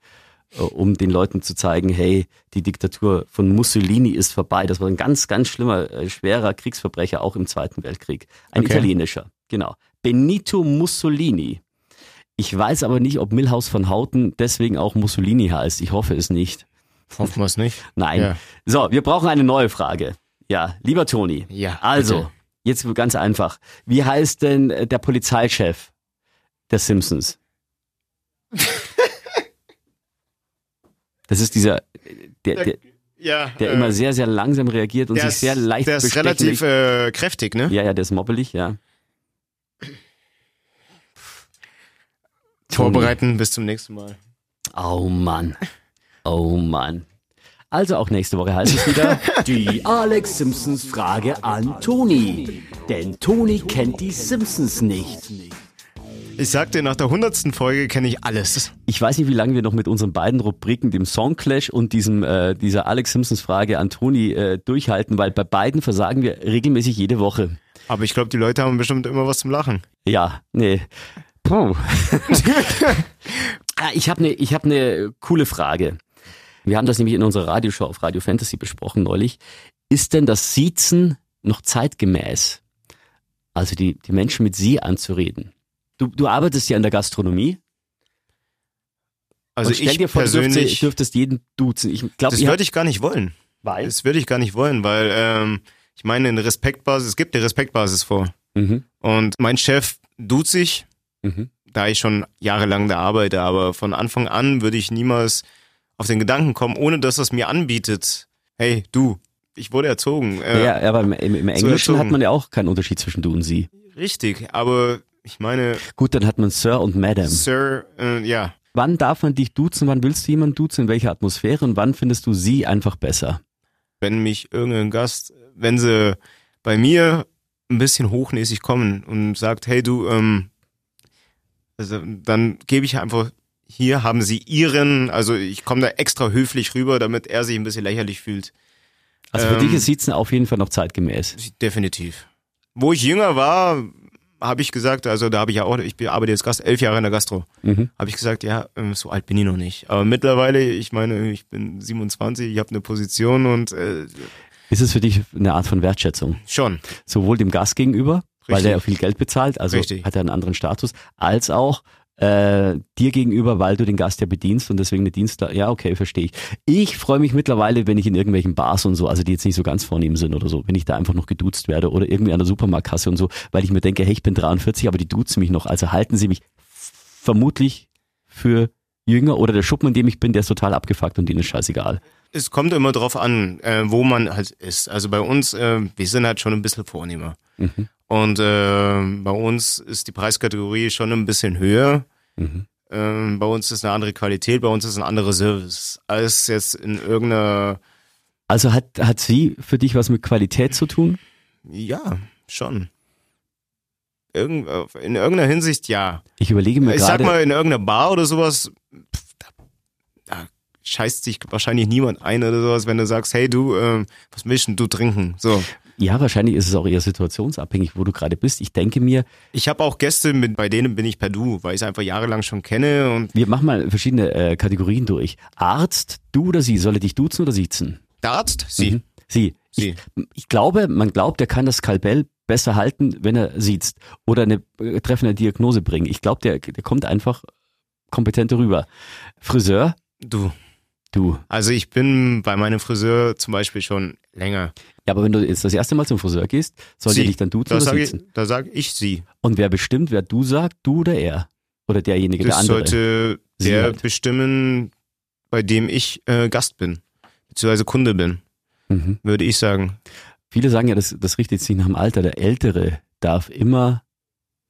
äh, um den Leuten zu zeigen, hey, die Diktatur von Mussolini ist vorbei. Das war ein ganz, ganz schlimmer, äh, schwerer Kriegsverbrecher, auch im Zweiten Weltkrieg. Ein Okay. italienischer, genau. Benito Mussolini. Ich weiß aber nicht, ob Milhaus von Houten deswegen auch Mussolini heißt. Ich hoffe es nicht. Hoffen wir es nicht. Nein. Ja. So, wir brauchen eine neue Frage. Ja, lieber Toni. Ja, Also, bitte. jetzt ganz einfach. Wie heißt denn äh, der Polizeichef der Simpsons? Das ist dieser, äh, der, der, Ja, der äh, immer sehr, sehr langsam reagiert und sich sehr leicht Der ist relativ äh, kräftig, ne? Ja, ja, der ist mobbelig, ja. Vorbereiten bis zum nächsten Mal. Oh Mann. Oh Mann. Also auch nächste Woche heißt es wieder die Alex Simpsons Frage an Toni. Denn Toni kennt die Simpsons nicht. Ich sag dir, nach der hundertsten Folge kenne ich alles. Ich weiß nicht, wie lange wir noch mit unseren beiden Rubriken, dem Songclash und diesem äh, dieser Alex Simpsons Frage an Toni äh, durchhalten, weil bei beiden versagen wir regelmäßig jede Woche. Aber ich glaube, die Leute haben bestimmt immer was zum Lachen. Ja, nee. Puh. Ah, ich habe eine ich hab ne coole Frage. Wir haben das nämlich in unserer Radioshow auf Radio Fantasy besprochen neulich. Ist denn das Siezen noch zeitgemäß? Also die, die Menschen mit Sie anzureden. Du, du arbeitest ja in der Gastronomie. Also stell ich dir vor, du persönlich, dürftest, dürftest jeden duzen. Ich glaube, das ihr würde ich gar nicht wollen. weil. Das würde ich gar nicht wollen, weil ähm, ich meine, eine Respektbasis, es gibt eine Respektbasis vor. Mhm, Und mein Chef duzt sich, mhm. da ich schon jahrelang da arbeite, aber von Anfang an würde ich niemals auf den Gedanken kommen, ohne dass es mir anbietet. Hey, du, ich wurde erzogen. Äh, Ja, aber im, im, im Englischen erzogen. hat man ja auch keinen Unterschied zwischen du und sie. Richtig, aber ich meine, Gut, dann hat man Sir und Madam. Sir, äh, ja, Wann darf man dich duzen? Wann willst du jemanden duzen? In welcher Atmosphäre? Und wann findest du sie einfach besser? wenn mich irgendein Gast, wenn sie bei mir ein bisschen hochnäsig kommen und sagt, hey du, ähm, also dann gebe ich einfach, hier haben sie ihren, also ich komme da extra höflich rüber, damit er sich ein bisschen lächerlich fühlt. Also für Ähm, dich ist Siezen auf jeden Fall noch zeitgemäß. Definitiv. Wo ich jünger war, habe ich gesagt, also da habe ich ja auch, ich arbeite jetzt Gast elf Jahre in der Gastro, Mhm. habe ich gesagt, ja, ähm, so alt bin ich noch nicht. Aber mittlerweile, ich meine, ich bin 27, ich habe eine Position und äh, Ist es für dich eine Art von Wertschätzung? schon. Sowohl dem Gast gegenüber, Richtig. der ja viel Geld bezahlt, also Richtig. hat er einen anderen Status, als auch äh, dir gegenüber, weil du den Gast ja bedienst und deswegen eine Dienstler. Ja, okay, verstehe ich. Ich freue mich mittlerweile, wenn ich in irgendwelchen Bars und so, also die jetzt nicht so ganz vornehm sind oder so, wenn ich da einfach noch geduzt werde oder irgendwie an der Supermarktkasse und so, weil ich mir denke, hey, ich bin 43, aber die duzen mich noch, also halten sie mich vermutlich für jünger oder der Schuppen, in dem ich bin, der ist total abgefuckt und denen ist scheißegal. Es kommt immer drauf an, äh, wo man halt ist. Also bei uns, äh, wir sind halt schon ein bisschen vornehmer. Mhm. Und äh, bei uns ist die Preiskategorie schon ein bisschen höher. Mhm. Ähm, bei uns ist eine andere Qualität, bei uns ist ein anderer Service als jetzt in irgendeiner, Also hat, hat sie für dich was mit Qualität zu tun? ja, schon. Irgend, in irgendeiner Hinsicht ja. Ich überlege mir Ich sag gerade, mal, in irgendeiner Bar oder sowas, pff, da, da scheißt sich wahrscheinlich niemand ein oder sowas, wenn du sagst, hey du, ähm, was möchtest du trinken? So. Ja, wahrscheinlich ist es auch eher situationsabhängig, wo du gerade bist. Ich denke mir, Ich habe auch Gäste, mit, bei denen bin ich per Du, weil ich es einfach jahrelang schon kenne und wir machen mal verschiedene äh, Kategorien durch. Arzt, du oder sie? Soll er dich duzen oder siezen? der Arzt, sie. Mhm. Sie. Sie. Ich, ich glaube, man glaubt, er kann das Skalpell besser halten, wenn er sieht oder eine äh, treffende Diagnose bringen. Ich glaube, der, der kommt einfach kompetent rüber. Friseur, Du. du. Also ich bin bei meinem Friseur zum Beispiel schon länger. Ja, aber wenn du jetzt das erste Mal zum Friseur gehst, soll Sie. der dich dann duzen Da oder sage ich, da sag ich sie. Und wer bestimmt, wer du sagt, du oder er? Oder derjenige, der Das andere? sollte Sie der halt. bestimmen, bei dem ich äh, Gast bin, beziehungsweise Kunde bin, Mhm. würde ich sagen. Viele sagen ja, das, das richtet sich nach dem Alter. Der Ältere darf immer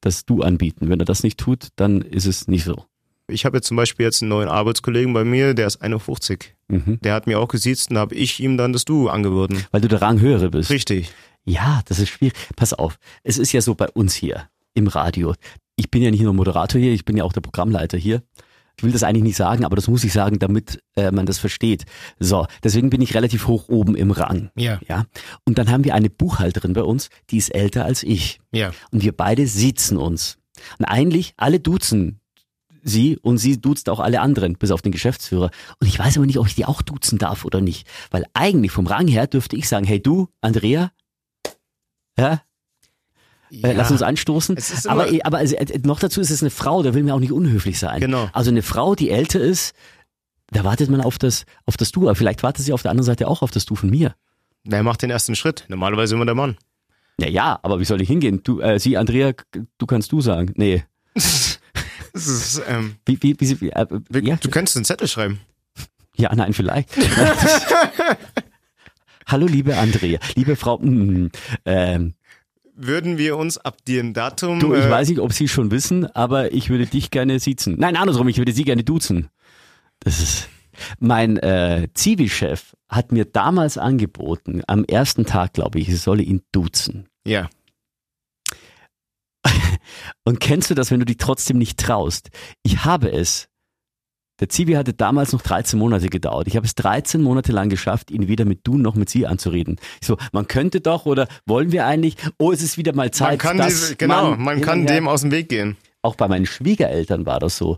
das Du anbieten. Wenn er das nicht tut, dann ist es nicht so. Ich habe jetzt zum Beispiel jetzt einen neuen Arbeitskollegen bei mir, der ist 51. Mhm. Der hat mir auch gesiezt und habe ich ihm dann das Du angeboten. Weil du der Ranghöhere bist. Richtig. Ja, das ist schwierig. Pass auf, es ist ja so bei uns hier im Radio. Ich bin ja nicht nur Moderator hier, ich bin ja auch der Programmleiter hier. Ich will das eigentlich nicht sagen, aber das muss ich sagen, damit äh, man das versteht. So, deswegen bin ich relativ hoch oben im Rang. Ja. Ja. Und dann haben wir eine Buchhalterin bei uns, die ist älter als ich. Ja. Und wir beide sitzen uns. Und eigentlich alle duzen sie und sie duzt auch alle anderen, bis auf den Geschäftsführer. Und ich weiß aber nicht, ob ich die auch duzen darf oder nicht. Weil eigentlich vom Rang her dürfte ich sagen, hey du, Andrea, ja, äh, lass uns anstoßen. Aber aber also, äh, noch dazu ist es eine Frau, da will mir auch nicht unhöflich sein. Genau. Also eine Frau, die älter ist, da wartet man auf das, auf das Du. Aber vielleicht wartet sie auf der anderen Seite auch auf das Du von mir. Wer macht den ersten Schritt? Normalerweise immer der Mann. Ja, ja, aber wie soll ich hingehen? Du, äh, sie, Andrea, du kannst du sagen. Nee. Das ist, ähm, Wie, wie, wie, wie äh, wir- ja, Du könntest einen Zettel schreiben. ja, nein, vielleicht. Hallo, liebe Andrea, liebe Frau. mm, ähm, Würden wir uns ab dem Datum. du, ich äh, weiß nicht, ob Sie schon wissen, aber ich würde dich gerne siezen. Nein, andersrum, ich würde Sie gerne duzen. Das ist. Mein äh, Zivi-Chef hat mir damals angeboten, am ersten Tag, glaube ich, ich solle ihn duzen. Ja. Und kennst du das, wenn du dich trotzdem nicht traust? Ich habe es. Der Zivi hatte damals noch 13 Monate gedauert. Ich habe es 13 Monate lang geschafft, ihn weder mit du noch mit sie anzureden. Ich so, man könnte doch oder wollen wir eigentlich? Oh, es ist wieder mal Zeit. Man kann, dass diese, genau, man hin kann dem aus dem Weg gehen. Auch bei meinen Schwiegereltern war das so.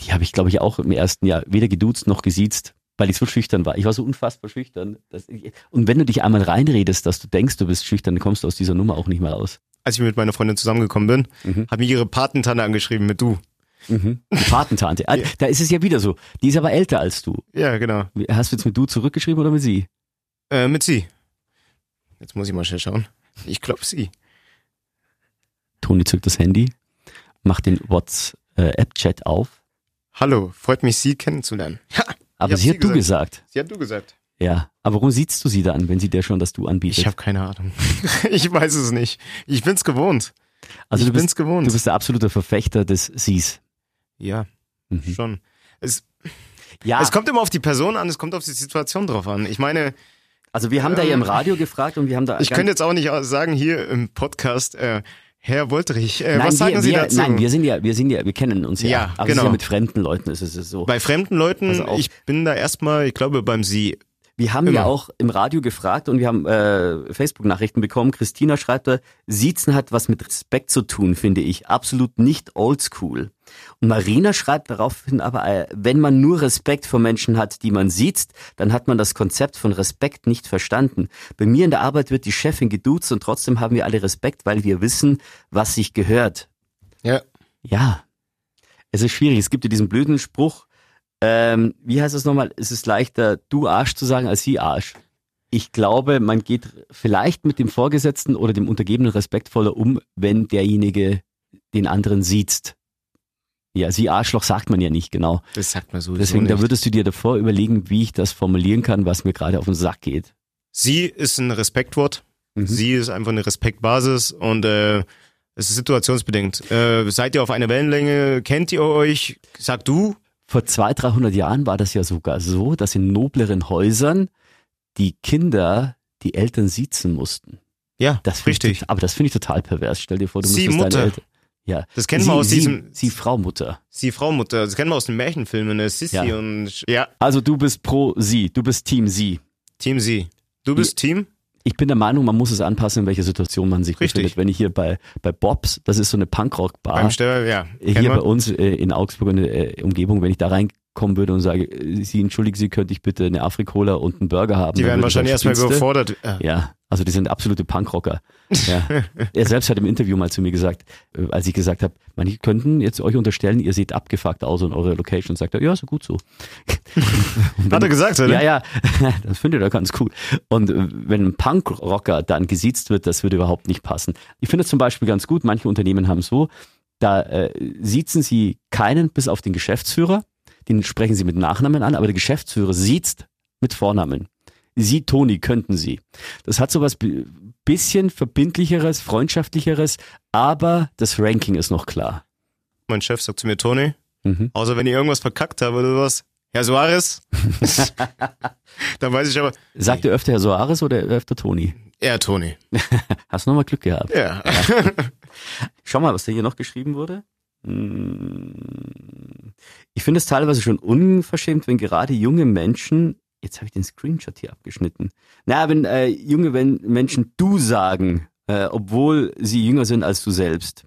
Die habe ich, glaube ich, auch im ersten Jahr weder geduzt noch gesiezt, weil ich so schüchtern war. Ich war so unfassbar schüchtern. Ich, und wenn du dich einmal reinredest, dass du denkst, du bist schüchtern, dann kommst du aus dieser Nummer auch nicht mehr raus. Als ich mit meiner Freundin zusammengekommen bin, Mhm. hat mir ihre Patentante angeschrieben mit du. Mhm. Die Patentante. Ah, Da ist es ja wieder so. Die ist aber älter als du. Ja, genau. Hast du jetzt mit du zurückgeschrieben oder mit sie? Äh, mit sie. Jetzt muss ich mal schnell schauen. Ich glaube sie. Toni zückt das Handy, macht den WhatsApp-Chat auf. Hallo, freut mich, Sie kennenzulernen. Ha, Aber sie sie hat du gesagt. sie hat du gesagt. Ja. Aber warum siehst du sie dann, wenn sie dir schon das Du anbietet? Ich habe keine Ahnung. ich weiß es nicht. Ich bin's gewohnt. also ich du bist, gewohnt. du bist der absolute Verfechter des Sies. ja, Mhm. schon. Es, Ja, es kommt immer auf die Person an, es kommt auf die Situation drauf an. Ich meine, also wir haben da ja im ähm, Radio gefragt und wir haben da. ich könnte jetzt auch nicht sagen hier im Podcast, äh, Herr Wolterich, äh, nein, was sagen wir, Sie wir, dazu? Nein, wir sind ja, wir sind ja, wir kennen uns ja. Ja, aber genau. ja mit fremden Leuten ist es so. Bei fremden Leuten, auch- ich bin da erstmal, ich glaube, beim Sie. Wir haben ja Immer. auch im Radio gefragt und wir haben äh, Facebook-Nachrichten bekommen. Christina schreibt da, Siezen hat was mit Respekt zu tun, finde ich. Absolut nicht oldschool. Und Marina schreibt daraufhin aber, äh, wenn man nur Respekt vor Menschen hat, die man sieht, dann hat man das Konzept von Respekt nicht verstanden. Bei mir in der Arbeit wird die Chefin geduzt und trotzdem haben wir alle Respekt, weil wir wissen, was sich gehört. Ja. Ja, es ist schwierig. Es gibt ja diesen blöden Spruch, ähm, wie heißt es nochmal? Es ist leichter, du Arsch zu sagen, als sie Arsch. Ich glaube, man geht vielleicht mit dem Vorgesetzten oder dem Untergebenen respektvoller um, wenn derjenige den anderen sieht. Ja, sie Arschloch sagt man ja nicht genau. Das sagt man so. Deswegen, da nicht. würdest du dir davor überlegen, wie ich das formulieren kann, was mir gerade auf den Sack geht. Sie ist ein Respektwort. Mhm. Sie ist einfach eine Respektbasis und äh, es ist situationsbedingt. Äh, seid ihr auf einer Wellenlänge? Kennt ihr euch? Sag du. Vor 200, 300 Jahren war das ja sogar so, dass in nobleren Häusern die Kinder die Eltern siezen mussten. Ja, Das richtig. Ich, aber das finde ich total pervers. Stell dir vor, du Sie müsstest Mutter. deine Eltern. Ja. Das sie, man aus sie, diesem- Sie Frau Mutter. Sie Frau Mutter. Das kennen wir aus den Märchenfilmen. Ne? Ja. und ja, Also du bist pro sie, du bist Team sie. Team Sie. Du bist Team? Ich bin der Meinung, man muss es anpassen, in welcher Situation man sich Richtig. befindet. Wenn ich hier bei, bei Bobs, das ist so eine Punkrock-Bar, Beim Steuer, ja. hier Kennen bei uns äh, in Augsburg in der äh, Umgebung, wenn ich da reinkommen würde und sage, äh, Sie, entschuldigen Sie, könnte ich bitte eine Afrikola und einen Burger haben? Die werden wahrscheinlich erstmal überfordert. Äh, Ja, also die sind absolute Punkrocker. Ja. er selbst hat im Interview mal zu mir gesagt, äh, als ich gesagt habe, manche könnten jetzt euch unterstellen, ihr seht abgefuckt aus in eurer Location. Sagt er, ja, ist gut so. Hat er gesagt, oder? Ja, ja, das findet er ganz cool. Und äh, wenn ein Punkrocker dann gesiezt wird, das würde überhaupt nicht passen. Ich finde es zum Beispiel ganz gut, manche Unternehmen haben so, da äh, siezen sie keinen bis auf den Geschäftsführer, den sprechen sie mit Nachnamen an, aber der Geschäftsführer siezt mit Vornamen. Sie, Toni, könnten sie. Das hat sowas bi- bisschen verbindlicheres, freundschaftlicheres, aber das Ranking ist noch klar. Mein Chef sagt zu mir, Toni, Mhm. außer wenn ich irgendwas verkackt habe oder sowas, Herr Suarez, dann weiß ich aber, Sagt er öfter Herr Soares oder öfter Toni? ja, Toni. Hast du nochmal Glück gehabt. Ja. Schau mal, was da hier noch geschrieben wurde. Hm. Ich finde es teilweise schon unverschämt, wenn gerade junge Menschen, jetzt habe ich den Screenshot hier abgeschnitten, na, wenn äh, junge wenn Menschen du sagen, äh, obwohl sie jünger sind als du selbst.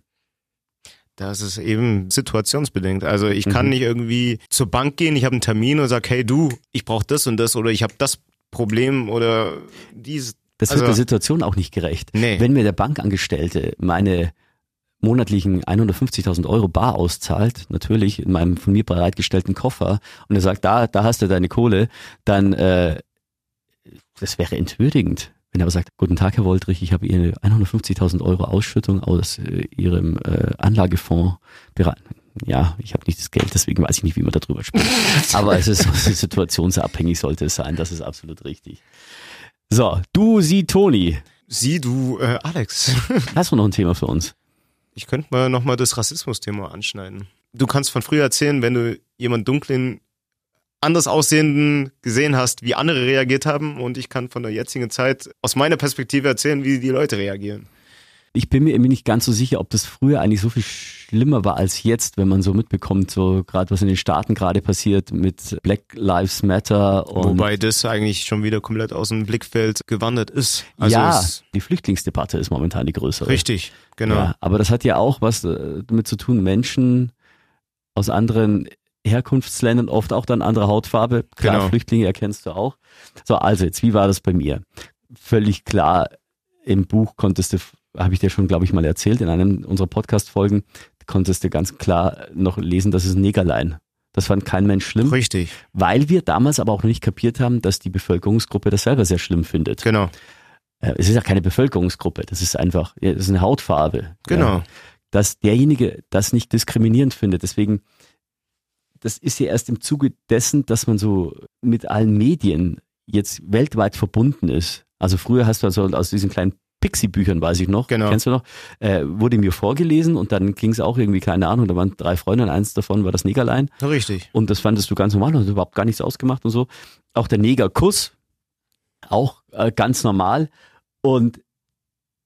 Das ist eben situationsbedingt. Also ich kann Mhm. nicht irgendwie zur Bank gehen, ich habe einen Termin und sag, hey du, ich brauche das und das oder ich habe das Problem oder dies. Das Also- wird der Situation auch nicht gerecht. Nee. Wenn mir der Bankangestellte meine monatlichen 150.000 Euro bar auszahlt, natürlich in meinem von mir bereitgestellten Koffer, und er sagt, da, da hast du deine Kohle, dann äh, das wäre entwürdigend. Wenn er aber sagt, guten Tag, Herr Woldrich, ich habe Ihnen 150.000 Euro Ausschüttung aus äh, Ihrem äh, Anlagefonds beraten. Ja, ich habe nicht das Geld, deswegen weiß ich nicht, wie man darüber spricht. Aber es ist situationsabhängig sollte es sein, das ist absolut richtig. So, du, sie, Toni. Sie, du, äh, Alex. Hast du noch ein Thema für uns? Ich könnte mal nochmal das Rassismus-Thema anschneiden. Du kannst von früher erzählen, wenn du jemand dunklen, anders aussehenden gesehen hast, wie andere reagiert haben und ich kann von der jetzigen Zeit aus meiner Perspektive erzählen, wie die Leute reagieren. Ich bin mir irgendwie nicht ganz so sicher, ob das früher eigentlich so viel schlimmer war als jetzt, wenn man so mitbekommt, so gerade was in den Staaten gerade passiert mit Black Lives Matter und Wobei das eigentlich schon wieder komplett aus dem Blickfeld gewandert ist. Also ja, die Flüchtlingsdebatte ist momentan die größere. richtig, genau. Ja, aber das hat ja auch was äh, damit zu tun, Menschen aus anderen Herkunftsländern, oft auch dann andere Hautfarbe. Klar, Genau. Flüchtlinge erkennst du auch. So, also jetzt, wie war das bei mir? Völlig klar, im Buch konntest du, habe ich dir schon, glaube ich, mal erzählt, in einem unserer Podcast-Folgen, konntest du ganz klar noch lesen, das ist ein Negerlein. Das fand kein Mensch schlimm, Richtig, weil wir damals aber auch noch nicht kapiert haben, dass die Bevölkerungsgruppe das selber sehr schlimm findet. genau, Äh, Es ist ja keine Bevölkerungsgruppe, das ist einfach, das ist eine Hautfarbe. genau. Ja dass derjenige das nicht diskriminierend findet. Deswegen, das ist ja erst im Zuge dessen, dass man so mit allen Medien jetzt weltweit verbunden ist. Also früher hast du also aus diesen kleinen Pixie-Büchern, weiß ich noch, Genau. kennst du noch, äh, wurde mir vorgelesen und dann ging es auch irgendwie, keine Ahnung, da waren drei Freunde und eins davon war das Negerlein Richtig. und das fandest du ganz normal und hat überhaupt gar nichts ausgemacht und so. Auch der Negerkuss, auch äh, ganz normal. Und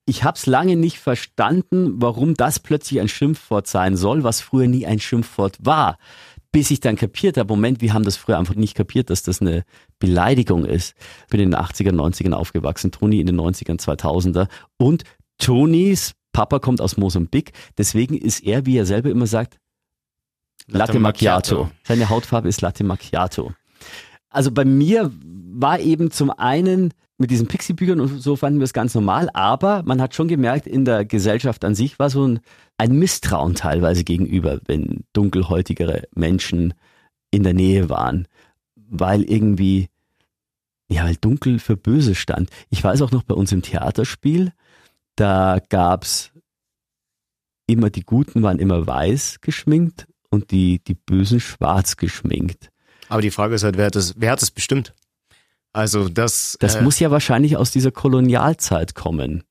ich habe es lange nicht verstanden, warum das plötzlich ein Schimpfwort sein soll, was früher nie ein Schimpfwort war. Bis ich dann kapiert habe, Moment, wir haben das früher einfach nicht kapiert, dass das eine Beleidigung ist. Ich bin in den 80er, 90ern aufgewachsen, Toni in den 90ern, 2000er. Und Tonis Papa kommt aus Mosambik, deswegen ist er, wie er selber immer sagt, Latte Macchiato. Seine Hautfarbe ist Latte Macchiato. Also bei mir war eben zum einen mit diesen Pixie-Büchern und so fanden wir es ganz normal, aber man hat schon gemerkt, in der Gesellschaft an sich war so ein, ein Misstrauen teilweise gegenüber, wenn dunkelhäutigere Menschen in der Nähe waren, weil irgendwie, ja, weil dunkel für böse stand. Ich weiß auch noch bei uns im Theaterspiel, da gab's immer die Guten waren immer weiß geschminkt und die, die Bösen schwarz geschminkt. Aber die Frage ist halt, wer hat das, wer hat das bestimmt? Also das, Das äh, muss ja wahrscheinlich aus dieser Kolonialzeit kommen.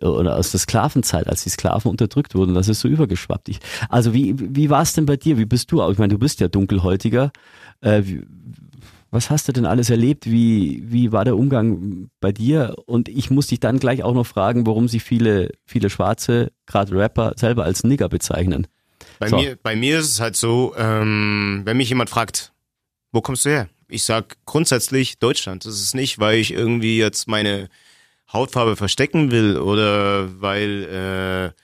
Oder aus der Sklavenzeit, als die Sklaven unterdrückt wurden. Das ist so übergeschwappt. Ich, also wie, wie war es denn bei dir? Wie bist du? Ich meine, du bist ja dunkelhäutiger. Äh, wie, was hast du denn alles erlebt? Wie, wie war der Umgang bei dir? Und ich muss dich dann gleich auch noch fragen, warum sich viele, viele Schwarze, gerade Rapper, selber als Nigger bezeichnen. Bei, So. mir, bei mir ist es halt so, ähm, wenn mich jemand fragt, wo kommst du her? Ich sag grundsätzlich Deutschland. Das ist nicht, weil ich irgendwie jetzt meine Hautfarbe verstecken will oder weil äh,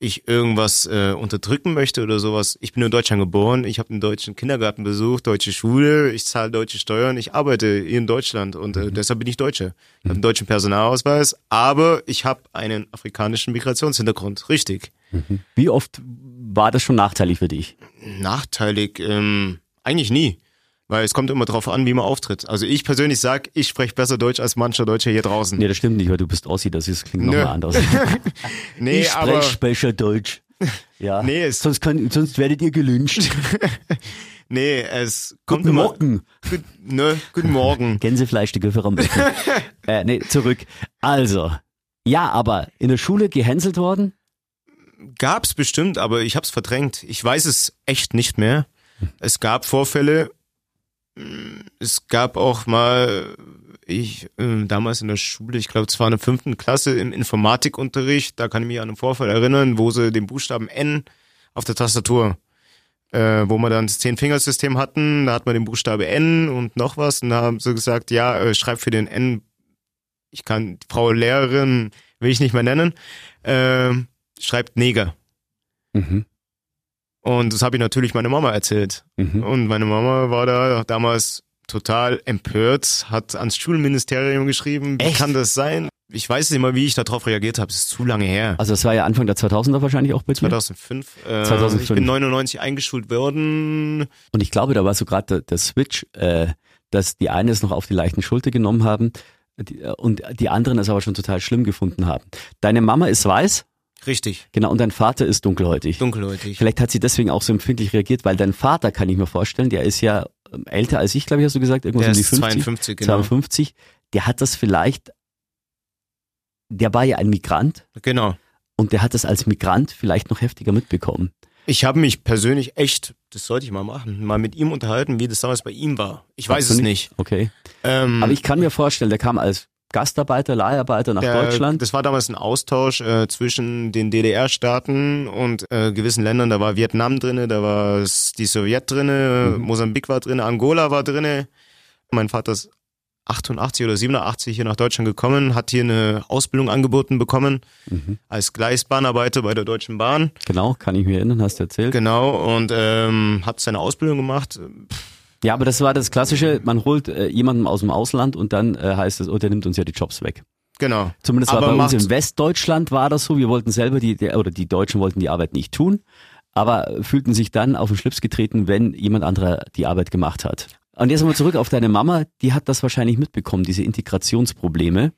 ich irgendwas äh, unterdrücken möchte oder sowas. Ich bin in Deutschland geboren, ich habe einen deutschen Kindergarten besucht, deutsche Schule, ich zahle deutsche Steuern, ich arbeite hier in Deutschland und äh, deshalb bin ich Deutsche. Ich habe einen deutschen Personalausweis, aber ich habe einen afrikanischen Migrationshintergrund. Richtig. Wie oft war das schon nachteilig für dich? Nachteilig, ähm, eigentlich nie. Weil es kommt immer drauf an, wie man auftritt. Also ich persönlich sag, ich spreche besser Deutsch als mancher Deutscher hier draußen. Nee, das stimmt nicht, weil du bist Ossi, das ist, klingt nochmal anders. nee, ich spreche besser Deutsch. Ja. Nee, es- sonst, kann, sonst werdet ihr gelünscht. nee, es kommt Guten immer. Morgen. Gut, ne, guten Morgen. Gänsefleisch, die Göffer am Becken. äh, nee, zurück. Also, ja, aber in der Schule gehänselt worden? Gab's bestimmt, aber ich hab's verdrängt. Ich weiß es echt nicht mehr. Es gab Vorfälle. Es gab auch mal, ich äh, damals in der Schule, ich glaube, es war in der fünften Klasse im Informatikunterricht. Da kann ich mich an einen Vorfall erinnern, wo sie den Buchstaben N auf der Tastatur. Äh, wo wir dann das Zehn-Fingersystem hatten, da hat man den Buchstabe N und noch was und da haben sie gesagt, ja, äh, schreib für den N, ich kann, Frau Lehrerin will ich nicht mehr nennen, äh, schreibt Neger. Mhm. Und das habe ich natürlich meiner Mama erzählt. Mhm. Und meine Mama war da damals total empört, hat ans Schulministerium geschrieben, wie Echt? kann das sein? Ich weiß nicht mal, wie ich darauf reagiert habe, es ist zu lange her. Also das war ja Anfang der 2000er wahrscheinlich auch bei dir. 2005. Äh, 2005. Ich bin 99 eingeschult worden. Und ich glaube, da war so gerade der, der Switch, äh, dass die einen es noch auf die leichten Schulter genommen haben die, äh, und die anderen es aber schon total schlimm gefunden haben. Deine Mama ist weiß, Richtig, genau, und dein Vater ist dunkelhäutig. dunkelhäutig. Vielleicht hat sie deswegen auch so empfindlich reagiert, weil dein Vater, kann ich mir vorstellen, der ist ja ähm, älter als ich, glaube ich, hast du gesagt, irgendwas Der um die ist 50, 52, genau. 52. Der hat das vielleicht, der war ja ein Migrant Genau. und der hat das als Migrant vielleicht noch heftiger mitbekommen. Ich habe mich persönlich echt, das sollte ich mal machen, mal mit ihm unterhalten, wie das damals bei ihm war. Ich weiß es nicht. Okay. Ähm, Aber ich kann mir vorstellen, der kam als Gastarbeiter, Leiharbeiter nach der, Deutschland. Das war damals ein Austausch äh, zwischen den DDR-Staaten und äh, gewissen Ländern. Da war Vietnam drinne, da war die Sowjet drinne, Mhm. Mosambik war drinne, Angola war drinne. Mein Vater ist 88 oder 87 hier nach Deutschland gekommen, hat hier eine Ausbildung angeboten bekommen Mhm. als Gleisbahnarbeiter bei der Deutschen Bahn. Genau, kann ich mich erinnern, hast du erzählt. Genau, und ähm, hat seine Ausbildung gemacht. Ja, aber das war das Klassische, man holt äh, jemanden aus dem Ausland und dann äh, heißt es, oh, der nimmt uns ja die Jobs weg. Genau. Zumindest war Aber bei uns in Westdeutschland war das so, wir wollten selber die, der, oder die Deutschen wollten die Arbeit nicht tun, aber fühlten sich dann auf den Schlips getreten, wenn jemand anderer die Arbeit gemacht hat. Und jetzt mal zurück auf deine Mama, die hat das wahrscheinlich mitbekommen, diese Integrationsprobleme.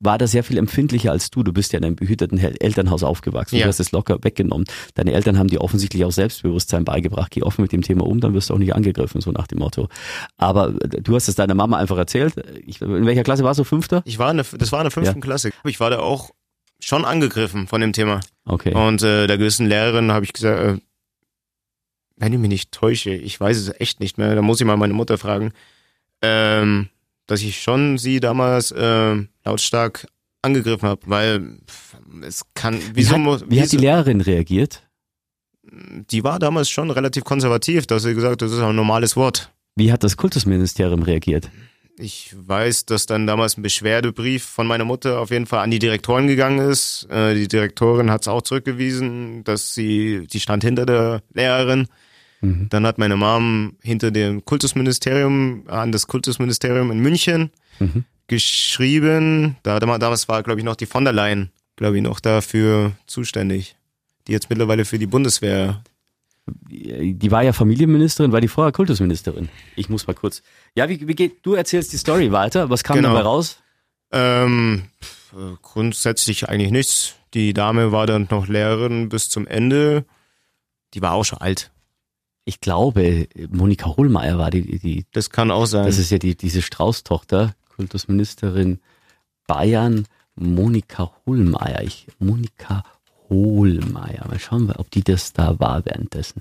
War da sehr viel empfindlicher als du. Du bist ja in einem behüteten Elternhaus aufgewachsen. Ja. Du hast es locker weggenommen. Deine Eltern haben dir offensichtlich auch Selbstbewusstsein beigebracht. Geh offen mit dem Thema um, dann wirst du auch nicht angegriffen, so nach dem Motto. Aber äh, du hast es deiner Mama einfach erzählt. Ich, in welcher Klasse warst du? Fünfter? Ich war in der, das war in der fünften Klasse. Ich war da auch schon angegriffen von dem Thema. Okay. Und äh, der gewissen Lehrerin habe ich gesagt, äh, wenn ich mich nicht täusche, ich weiß es echt nicht mehr, da muss ich mal meine Mutter fragen, ähm, dass ich schon sie damals äh, lautstark angegriffen habe, weil es kann, Wie, wieso, hat, muss- wie hat die wieso- Lehrerin reagiert? die war damals schon relativ konservativ, dass sie gesagt hat, das ist ein normales Wort. Wie hat das Kultusministerium reagiert? Ich weiß, dass dann damals ein Beschwerdebrief von meiner Mutter auf jeden Fall an die Direktoren gegangen ist. Äh, die Direktorin hat es auch zurückgewiesen, dass sie, die stand hinter der Lehrerin. Mhm. Dann hat meine Mom hinter dem Kultusministerium, an das Kultusministerium in München Mhm. geschrieben. Da, damals war, glaube ich, noch die von der Leyen, glaube ich, noch dafür zuständig. Die jetzt mittlerweile für die Bundeswehr. Die war ja Familienministerin, war die vorher Kultusministerin. Ich muss mal kurz. Ja, wie, wie geht, du erzählst die Story weiter. Was kam Genau. dabei raus? Ähm, äh, grundsätzlich eigentlich nichts. Die Dame war dann noch Lehrerin bis zum Ende. Die war auch schon alt. Ich glaube, Monika Hohlmeier war die, die Das kann auch sein. das ist ja die, diese Strauß-Tochter, Kultusministerin Bayern, Monika Hohlmeier. Ich, Monika Hohlmeier. Mal schauen, ob die das da war währenddessen.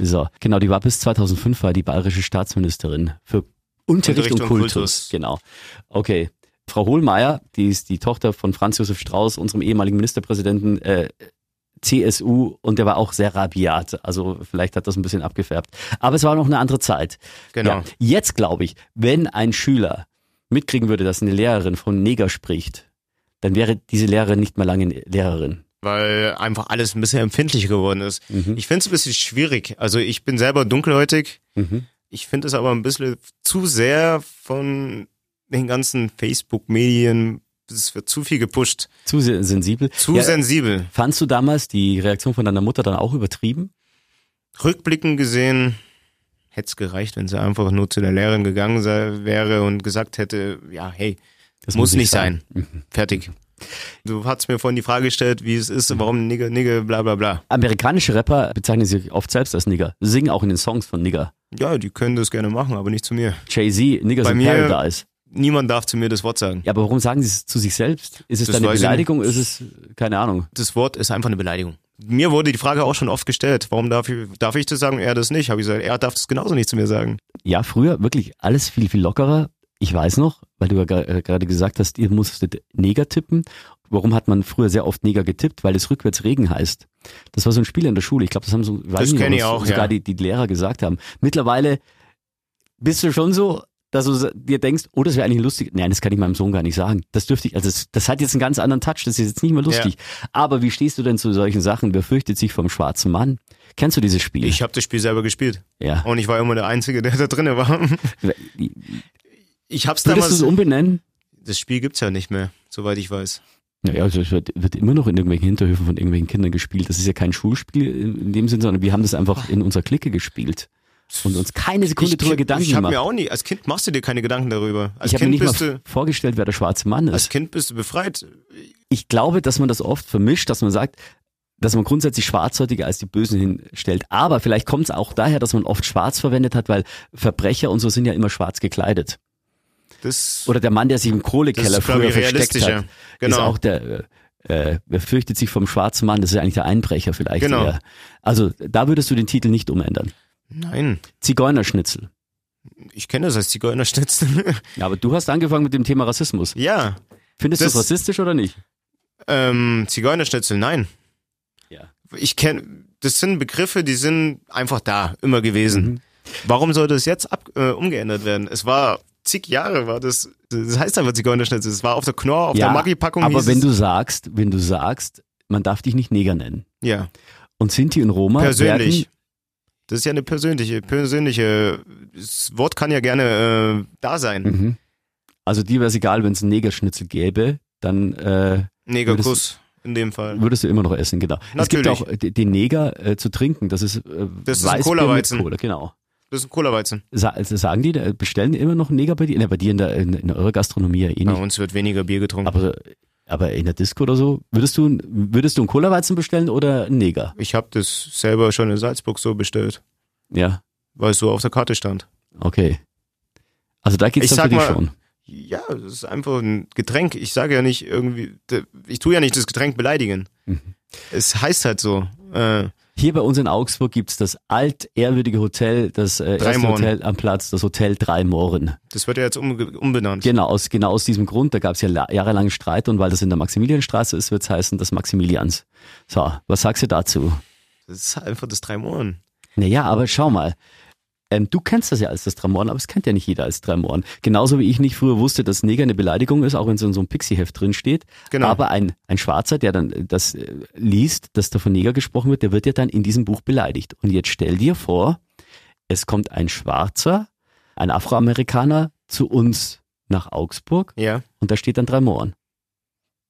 So, genau, die war bis 2005 war die bayerische Staatsministerin für Unterricht, Unterricht und und Kultus. Kultus. Genau. Okay. Frau Hohlmeier, die ist die Tochter von Franz Josef Strauß, unserem ehemaligen Ministerpräsidenten, äh, CSU und der war auch sehr rabiat. Also vielleicht hat das ein bisschen abgefärbt. Aber es war noch eine andere Zeit. Genau. Ja, jetzt glaube ich, wenn ein Schüler mitkriegen würde, dass eine Lehrerin von Neger spricht, dann wäre diese Lehrerin nicht mehr lange Lehrerin. weil einfach alles ein bisschen empfindlicher geworden ist. Mhm. Ich finde es ein bisschen schwierig. Also ich bin selber dunkelhäutig. Mhm. Ich finde es aber ein bisschen zu sehr von den ganzen Facebook-Medien. Es wird zu viel gepusht. Zu se- sensibel. Zu Ja, sensibel. Fandst du damals die Reaktion von deiner Mutter dann auch übertrieben? Rückblickend gesehen hätte es gereicht, wenn sie einfach nur zu der Lehrerin gegangen sei, wäre und gesagt hätte, ja, hey, Das muss, nicht sein. Mhm. Fertig. Du hast mir vorhin die Frage gestellt, wie es ist, warum Nigger, Nigger, bla bla bla. Amerikanische Rapper bezeichnen sich oft selbst als Nigger, singen auch in den Songs von Nigger. Ja, die können das gerne machen, aber nicht zu mir. Jay-Z, Niggers Bei in mir- Paradise. Niemand darf zu mir das Wort sagen. Ja, aber warum sagen sie es zu sich selbst? Ist es Das dann eine Beleidigung? Ist es, keine Ahnung. Das Wort ist einfach eine Beleidigung. Mir wurde die Frage auch schon oft gestellt, warum darf ich, darf ich das sagen, er das nicht? Habe ich gesagt, er darf das genauso nicht zu mir sagen. Ja, früher wirklich alles viel, viel lockerer. Ich weiß noch, weil du ja äh, gerade gesagt hast, ihr musstet Neger tippen. Warum hat man früher sehr oft Neger getippt? Weil es rückwärts Regen heißt. Das war so ein Spiel in der Schule. Ich glaube, das haben so, weiß Das nicht, ich auch, sogar ja. die, die Lehrer gesagt haben. Mittlerweile bist du schon so, dass du dir denkst, oh, das wäre eigentlich lustig. Nein, das kann ich meinem Sohn gar nicht sagen. Das dürfte ich, also das, das hat jetzt einen ganz anderen Touch, das ist jetzt nicht mehr lustig. Aber wie stehst du denn zu solchen Sachen? Wer fürchtet sich vom schwarzen Mann? Kennst du dieses Spiel? Ich habe das Spiel selber gespielt. ja. Und ich war immer der Einzige, der da drinnen war. Ich hab's Würdest du damals. es umbenennen? Das Spiel gibt's ja nicht mehr, soweit ich weiß. Naja, also es wird, wird immer noch in irgendwelchen Hinterhöfen von irgendwelchen Kindern gespielt. Das ist ja kein Schulspiel in in dem Sinne, sondern wir haben das einfach in unserer Clique gespielt und uns keine Sekunde ich drüber Gedanken ich habe gemacht. mir auch nie, als Kind machst du dir keine Gedanken darüber. Als ich habe mir Kind nicht bist mal du, vorgestellt, wer der schwarze Mann als ist. Kind bist du befreit. Ich glaube, dass man das oft vermischt, dass man sagt, dass man grundsätzlich Schwarzhäutige als die Bösen hinstellt. Aber vielleicht kommt es auch daher, dass man oft schwarz verwendet hat, weil Verbrecher und so sind ja immer schwarz gekleidet. Das, Oder der Mann, der sich im das Kohlekeller ist, glaube früher ich, versteckt hat, ist Genau. auch der, äh, äh, wer fürchtet sich vom schwarzen Mann, das ist eigentlich der Einbrecher vielleicht Genau. eher. Also da würdest du den Titel nicht umändern. Nein, Zigeunerschnitzel. ich kenne das als Zigeunerschnitzel. Ja, aber du hast angefangen mit dem Thema Rassismus. ja, Findest du es rassistisch oder nicht? ähm, Zigeunerschnitzel, nein. Ja. Ich kenne, das sind Begriffe, die sind einfach da, immer gewesen. Mhm. Warum sollte es jetzt ab, äh, umgeändert werden? Es war zig Jahre, war das, das heißt einfach Zigeunerschnitzel. Es war auf der Knorr, auf der Maggi-Packung. aber wenn du sagst, wenn du sagst, man darf dich nicht Neger nennen. ja, Und Sinti und Roma persönlich. werden, Das ist ja eine persönliche, persönliche, das Wort kann ja gerne äh, da sein. mhm. also dir wäre es egal, wenn es einen Negerschnitzel gäbe, dann äh, Negerkuss in dem Fall. würdest du immer noch essen, genau. Es gibt Natürlich. auch äh, den Neger äh, zu trinken, das ist, äh, Das ist ein mit Cola, genau. Das ist ein Cola-Weizen. Sa also sagen die, äh, bestellen die immer noch einen Neger bei dir? Ne, bei dir in, der, in, in eurer Gastronomie ja eh Bei nicht. uns wird weniger Bier getrunken. Aber, aber in der Disco oder so, würdest du, würdest du einen Cola-Weizen bestellen oder einen Neger? ich habe das selber schon in Salzburg so bestellt, Ja, weil es so auf der Karte stand. okay. Also da geht's Ich dann für dich mal- schon. Ja, das ist einfach ein Getränk. Ich sage ja nicht irgendwie, ich tue ja nicht das Getränk beleidigen. Mhm. Es heißt halt so. Äh, Hier bei uns in Augsburg gibt's das altehrwürdige Hotel, das äh, erste. Hotel am Platz, das Hotel Drei Mohren. das wird ja jetzt um, umbenannt. Genau aus, genau aus diesem Grund, da gab's ja la- jahrelange Streit und weil das in der Maximilianstraße ist, wird's heißen das Maximilians. So, was sagst du dazu? Das ist einfach das drei Mohren. Naja, aber schau mal. Ähm, du kennst das ja als das Dramoren, aber es kennt ja nicht jeder als Dramoren. Genauso wie ich nicht früher wusste, dass Neger eine Beleidigung ist, auch wenn es in so einem Pixie-Heft drin steht. Genau. Aber ein, ein Schwarzer, der dann äh, das äh, liest, dass da von Neger gesprochen wird, der wird ja dann in diesem Buch beleidigt. Und jetzt stell dir vor, es kommt ein Schwarzer, ein Afroamerikaner zu uns nach Augsburg Ja. und da steht dann Dramoren.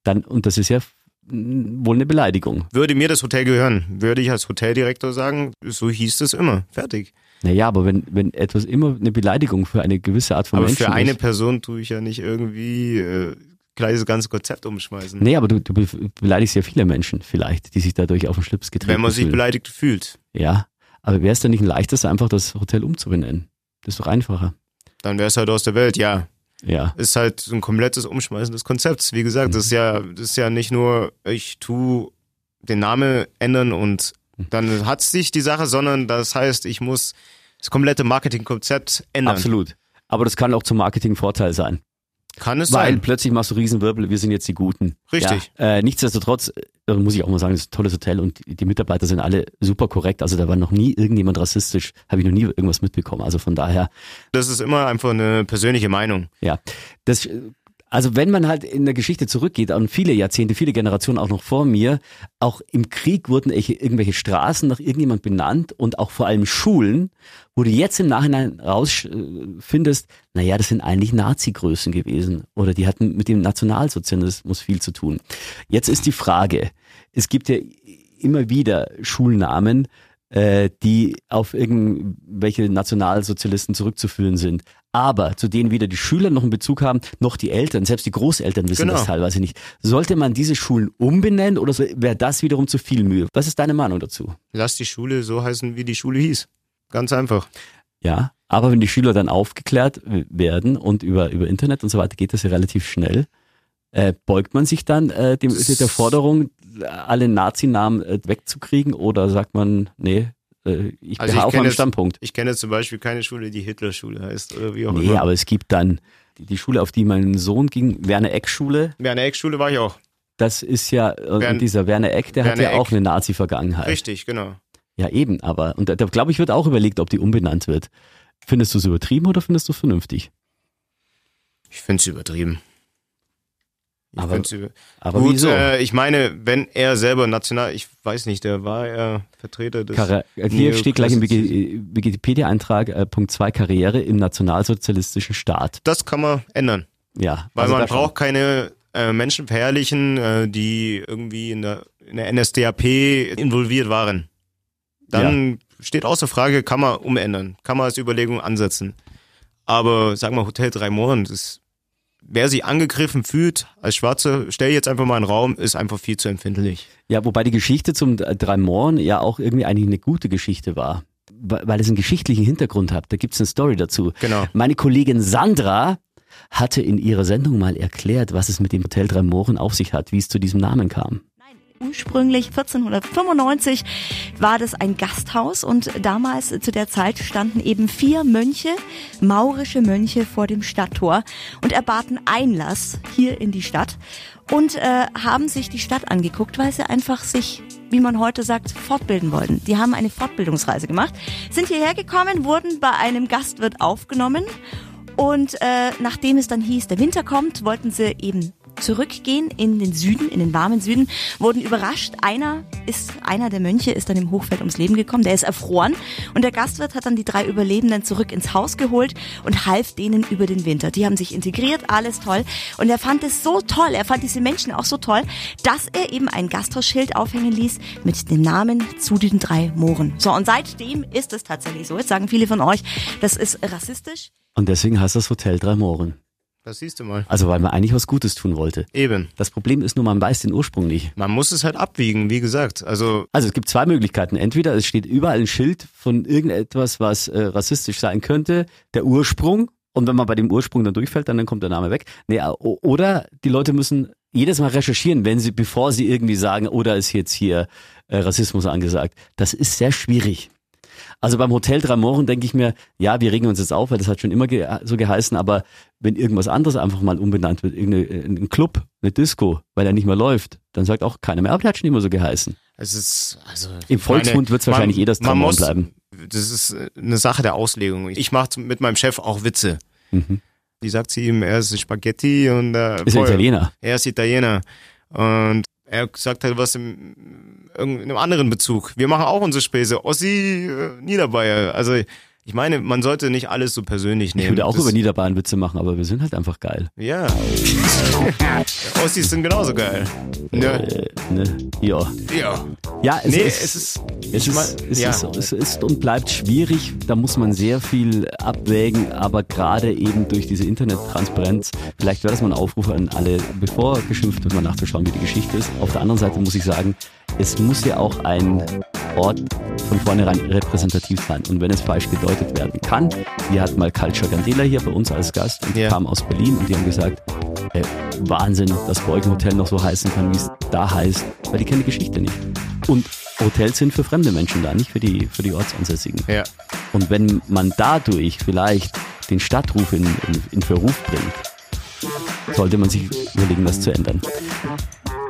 Dann, und das ist ja mm, wohl eine Beleidigung. Würde mir das Hotel gehören, würde ich als Hoteldirektor sagen, so hieß es immer. Fertig. Naja, aber wenn, wenn etwas immer eine Beleidigung für eine gewisse Art von Aber Menschen für eine ist. Person tue ich ja nicht irgendwie äh, gleich das ganze Konzept umschmeißen. Nee, aber du, du be- beleidigst ja viele Menschen vielleicht, die sich dadurch auf den Schlips getreten Wenn man sich fühlen. beleidigt fühlt, Ja, aber wäre es dann nicht ein leichtes, einfach das Hotel umzubenennen? Das ist doch einfacher. dann wäre es halt aus der Welt, ja. Ja, Ist halt ein komplettes Umschmeißen des Konzepts. Wie gesagt, das ist ja, das ist ja nicht nur, ich tu den Namen ändern und dann hat sich die Sache, sondern das heißt, ich muss das komplette Marketingkonzept ändern. absolut. Aber das kann auch zum Marketing-Vorteil sein. Kann es Weil sein. plötzlich machst du Riesenwirbel, wir sind jetzt die Guten. Richtig. Ja, äh, nichtsdestotrotz, äh, muss ich auch mal sagen, das ist ein tolles Hotel und die die Mitarbeiter sind alle super korrekt. Also da war noch nie irgendjemand rassistisch, habe ich noch nie irgendwas mitbekommen. Also von daher, Das ist immer einfach eine persönliche Meinung. Ja, das, also wenn man halt in der Geschichte zurückgeht, an viele Jahrzehnte, viele Generationen auch noch vor mir, auch im Krieg wurden irgendwelche, Straßen nach irgendjemand benannt und auch vor allem Schulen, wo du jetzt im Nachhinein rausfindest, naja, das sind eigentlich Nazi-Größen gewesen oder die hatten mit dem Nationalsozialismus viel zu tun. Jetzt ist die Frage, es gibt ja immer wieder Schulnamen, äh, die auf irgendwelche Nationalsozialisten zurückzuführen sind. Aber zu denen weder die Schüler noch einen Bezug haben, noch die Eltern, selbst die Großeltern wissen Genau. das teilweise nicht. Sollte man diese Schulen umbenennen oder so, wäre das wiederum zu viel Mühe? Was ist deine Meinung dazu? Lass die Schule so heißen, wie die Schule hieß. Ganz einfach. Ja, aber wenn die Schüler dann aufgeklärt werden und über, über Internet und so weiter geht das ja relativ schnell, äh, beugt man sich dann äh, dem, der Forderung, alle Nazi-Namen äh, wegzukriegen oder sagt man, nee, ich Also bin ich auf meinem jetzt- Standpunkt. Ich kenne zum Beispiel keine Schule, die Hitler-Schule heißt oder wie auch Nee, immer. aber es gibt dann die, Schule, auf die mein Sohn ging, Werner Eck Schule. Ja, in der Eckschule war ich auch. Das ist ja, äh, und Wern- dieser Werner Eck, der hat Werner ja auch Eck. eine Nazi-Vergangenheit. Richtig, genau. Ja, eben, aber, und da, da glaube ich, wird auch überlegt, ob die umbenannt wird. Findest du es übertrieben oder findest du es vernünftig? Ich finde es übertrieben. Ich Aber- Aber Gut, wieso? äh, ich meine, wenn er selber national, ich weiß nicht, der war ja Vertreter des. Äh, Hier steht gleich im. Wiki- Wikipedia-Eintrag äh, Punkt 2 Karriere im nationalsozialistischen Staat. Das kann man ändern, Ja, weil also man da schon. braucht keine äh, Menschen verherrlichen, äh, die irgendwie in der, in der NSDAP involviert waren. Dann steht außer Frage, kann man umändern, kann man als Überlegung ansetzen. Aber sag mal, Hotel Drei Mohren, das, wer sich angegriffen fühlt als Schwarze, stell jetzt einfach mal einen Raum, ist einfach viel zu empfindlich. Ja, wobei die Geschichte zum Drei Mohren ja auch irgendwie eigentlich eine gute Geschichte war. Weil es einen geschichtlichen Hintergrund hat. Da gibt's eine Story dazu. Genau. Meine Kollegin Sandra hatte in ihrer Sendung mal erklärt, was es mit dem Hotel Drei Mohren auf sich hat, wie es zu diesem Namen kam. Ursprünglich 1495 war das ein Gasthaus und damals zu der Zeit standen eben vier Mönche, maurische Mönche vor dem Stadttor und erbaten Einlass hier in die Stadt und äh, haben sich die Stadt angeguckt, weil sie einfach sich wie man heute sagt, fortbilden wollten. Die haben eine Fortbildungsreise gemacht, sind hierher gekommen, wurden bei einem Gastwirt aufgenommen und äh, nachdem es dann hieß, der Winter kommt, wollten sie eben zurückgehen in den Süden, in den warmen Süden, wurden überrascht. Einer ist, einer der Mönche ist dann im Hochfeld ums Leben gekommen, der ist erfroren und der Gastwirt hat dann die drei Überlebenden zurück ins Haus geholt und half denen über den Winter. Die haben sich integriert, alles toll und er fand es so toll, er fand diese Menschen auch so toll, dass er eben ein Gasthausschild aufhängen ließ mit dem Namen zu den drei Mooren. So und seitdem ist es tatsächlich so. Jetzt sagen viele von euch, das ist rassistisch. Und deswegen heißt das Hotel Drei Mohren. Das siehst du mal. Also weil man eigentlich was Gutes tun wollte. Eben. Das Problem ist nur, man weiß den Ursprung nicht. Man muss es halt abwiegen, wie gesagt. Also Also es gibt zwei Möglichkeiten. Entweder es steht überall ein Schild von irgendetwas, was äh, rassistisch sein könnte, der Ursprung. Und wenn man bei dem Ursprung dann durchfällt, dann, dann kommt der Name weg. Nee, oder die Leute müssen jedes Mal recherchieren, wenn sie, bevor sie irgendwie sagen, oder ist jetzt hier äh, Rassismus angesagt. Das ist sehr schwierig. Also beim Hotel Drei Mohren denke ich mir, ja, wir regen uns jetzt auf, weil das hat schon immer ge so geheißen, aber wenn irgendwas anderes einfach mal umbenannt wird, irgendein Club, eine Disco, weil er nicht mehr läuft, dann sagt auch keiner mehr, aber der hat schon immer so geheißen. es ist also Im Volksmund wird's man- wahrscheinlich eh das man Dramon muss- bleiben. Das ist äh, eine Sache der Auslegung. Ich mache mit meinem Chef auch Witze. Mhm. Die sagt sie ihm, er ist Spaghetti und äh, Ist voll- Italiener. Er ist Italiener. Und er sagt halt was im, einem anderen Bezug. Wir machen auch unsere Späße. Ossi, äh, Niederbayer. Also ich meine, man sollte nicht alles so persönlich Ich nehmen. würde auch Das- über Niederbayern Witze machen, aber wir sind halt einfach geil. Ja. Ossis sind genauso geil. Ne? Äh, ne? Ja. Ja. Ja, es Nee, ist, es ist. es, ich ist, es, ja. ist, es ist und bleibt schwierig. Da muss man sehr viel abwägen, aber gerade eben durch diese Internettransparenz, vielleicht wäre das mal ein Aufruf an alle, bevor geschimpft wird, mal nachzuschauen, wie die Geschichte ist. Auf der anderen Seite muss ich sagen, es muss ja auch ein Ort von vornherein repräsentativ sein. Und wenn es falsch gedeutet werden kann, wir hatten mal Culture Gandela hier bei uns als Gast und die Ja. kamen aus Berlin und die haben gesagt, äh, Wahnsinn, dass ein Hotel noch so heißen kann, wie es da heißt, weil die kennen die Geschichte nicht. Und Hotels sind für fremde Menschen da, nicht für die, für die Ortsansässigen. Ja. Und wenn man dadurch vielleicht den Stadtruf in, in, in Verruf bringt, sollte man sich überlegen, das zu ändern.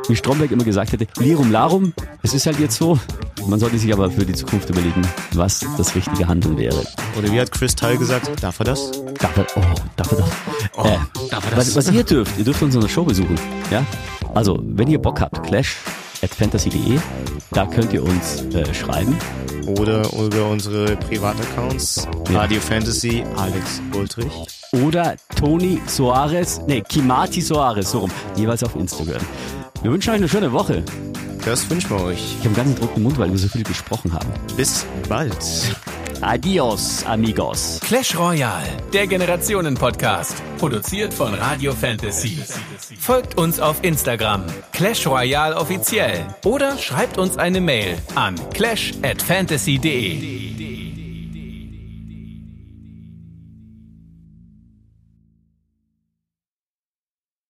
Wie Stromberg immer gesagt hätte, Lirum Larum, es ist halt jetzt so. Man sollte sich aber für die Zukunft überlegen, was das richtige Handeln wäre. Oder wie hat Chris Teil gesagt? Darf er das? Darf er, oh, darf er das? äh, darf er was, was ihr dürft, ihr dürft unsere Show besuchen. Ja? Also, wenn ihr Bock habt, clash at fantasy.de, da könnt ihr uns äh, schreiben. Oder über unsere Privataccounts. Ja. Radio Fantasy, Alex Ultrich. Oder Toni Soares, nee, Kimati Soares, so rum, jeweils auf Instagram. Wir wünschen euch eine schöne Woche. Das wünschen wir euch. Ich habe einen ganz drucken Mund, weil wir so viel gesprochen haben. Bis bald. Adios, amigos. Clash Royale, der Generationen-Podcast. Produziert von Radio Fantasy. Folgt uns auf Instagram, Clash Royale offiziell. Oder schreibt uns eine Mail an clash at fantasy.de.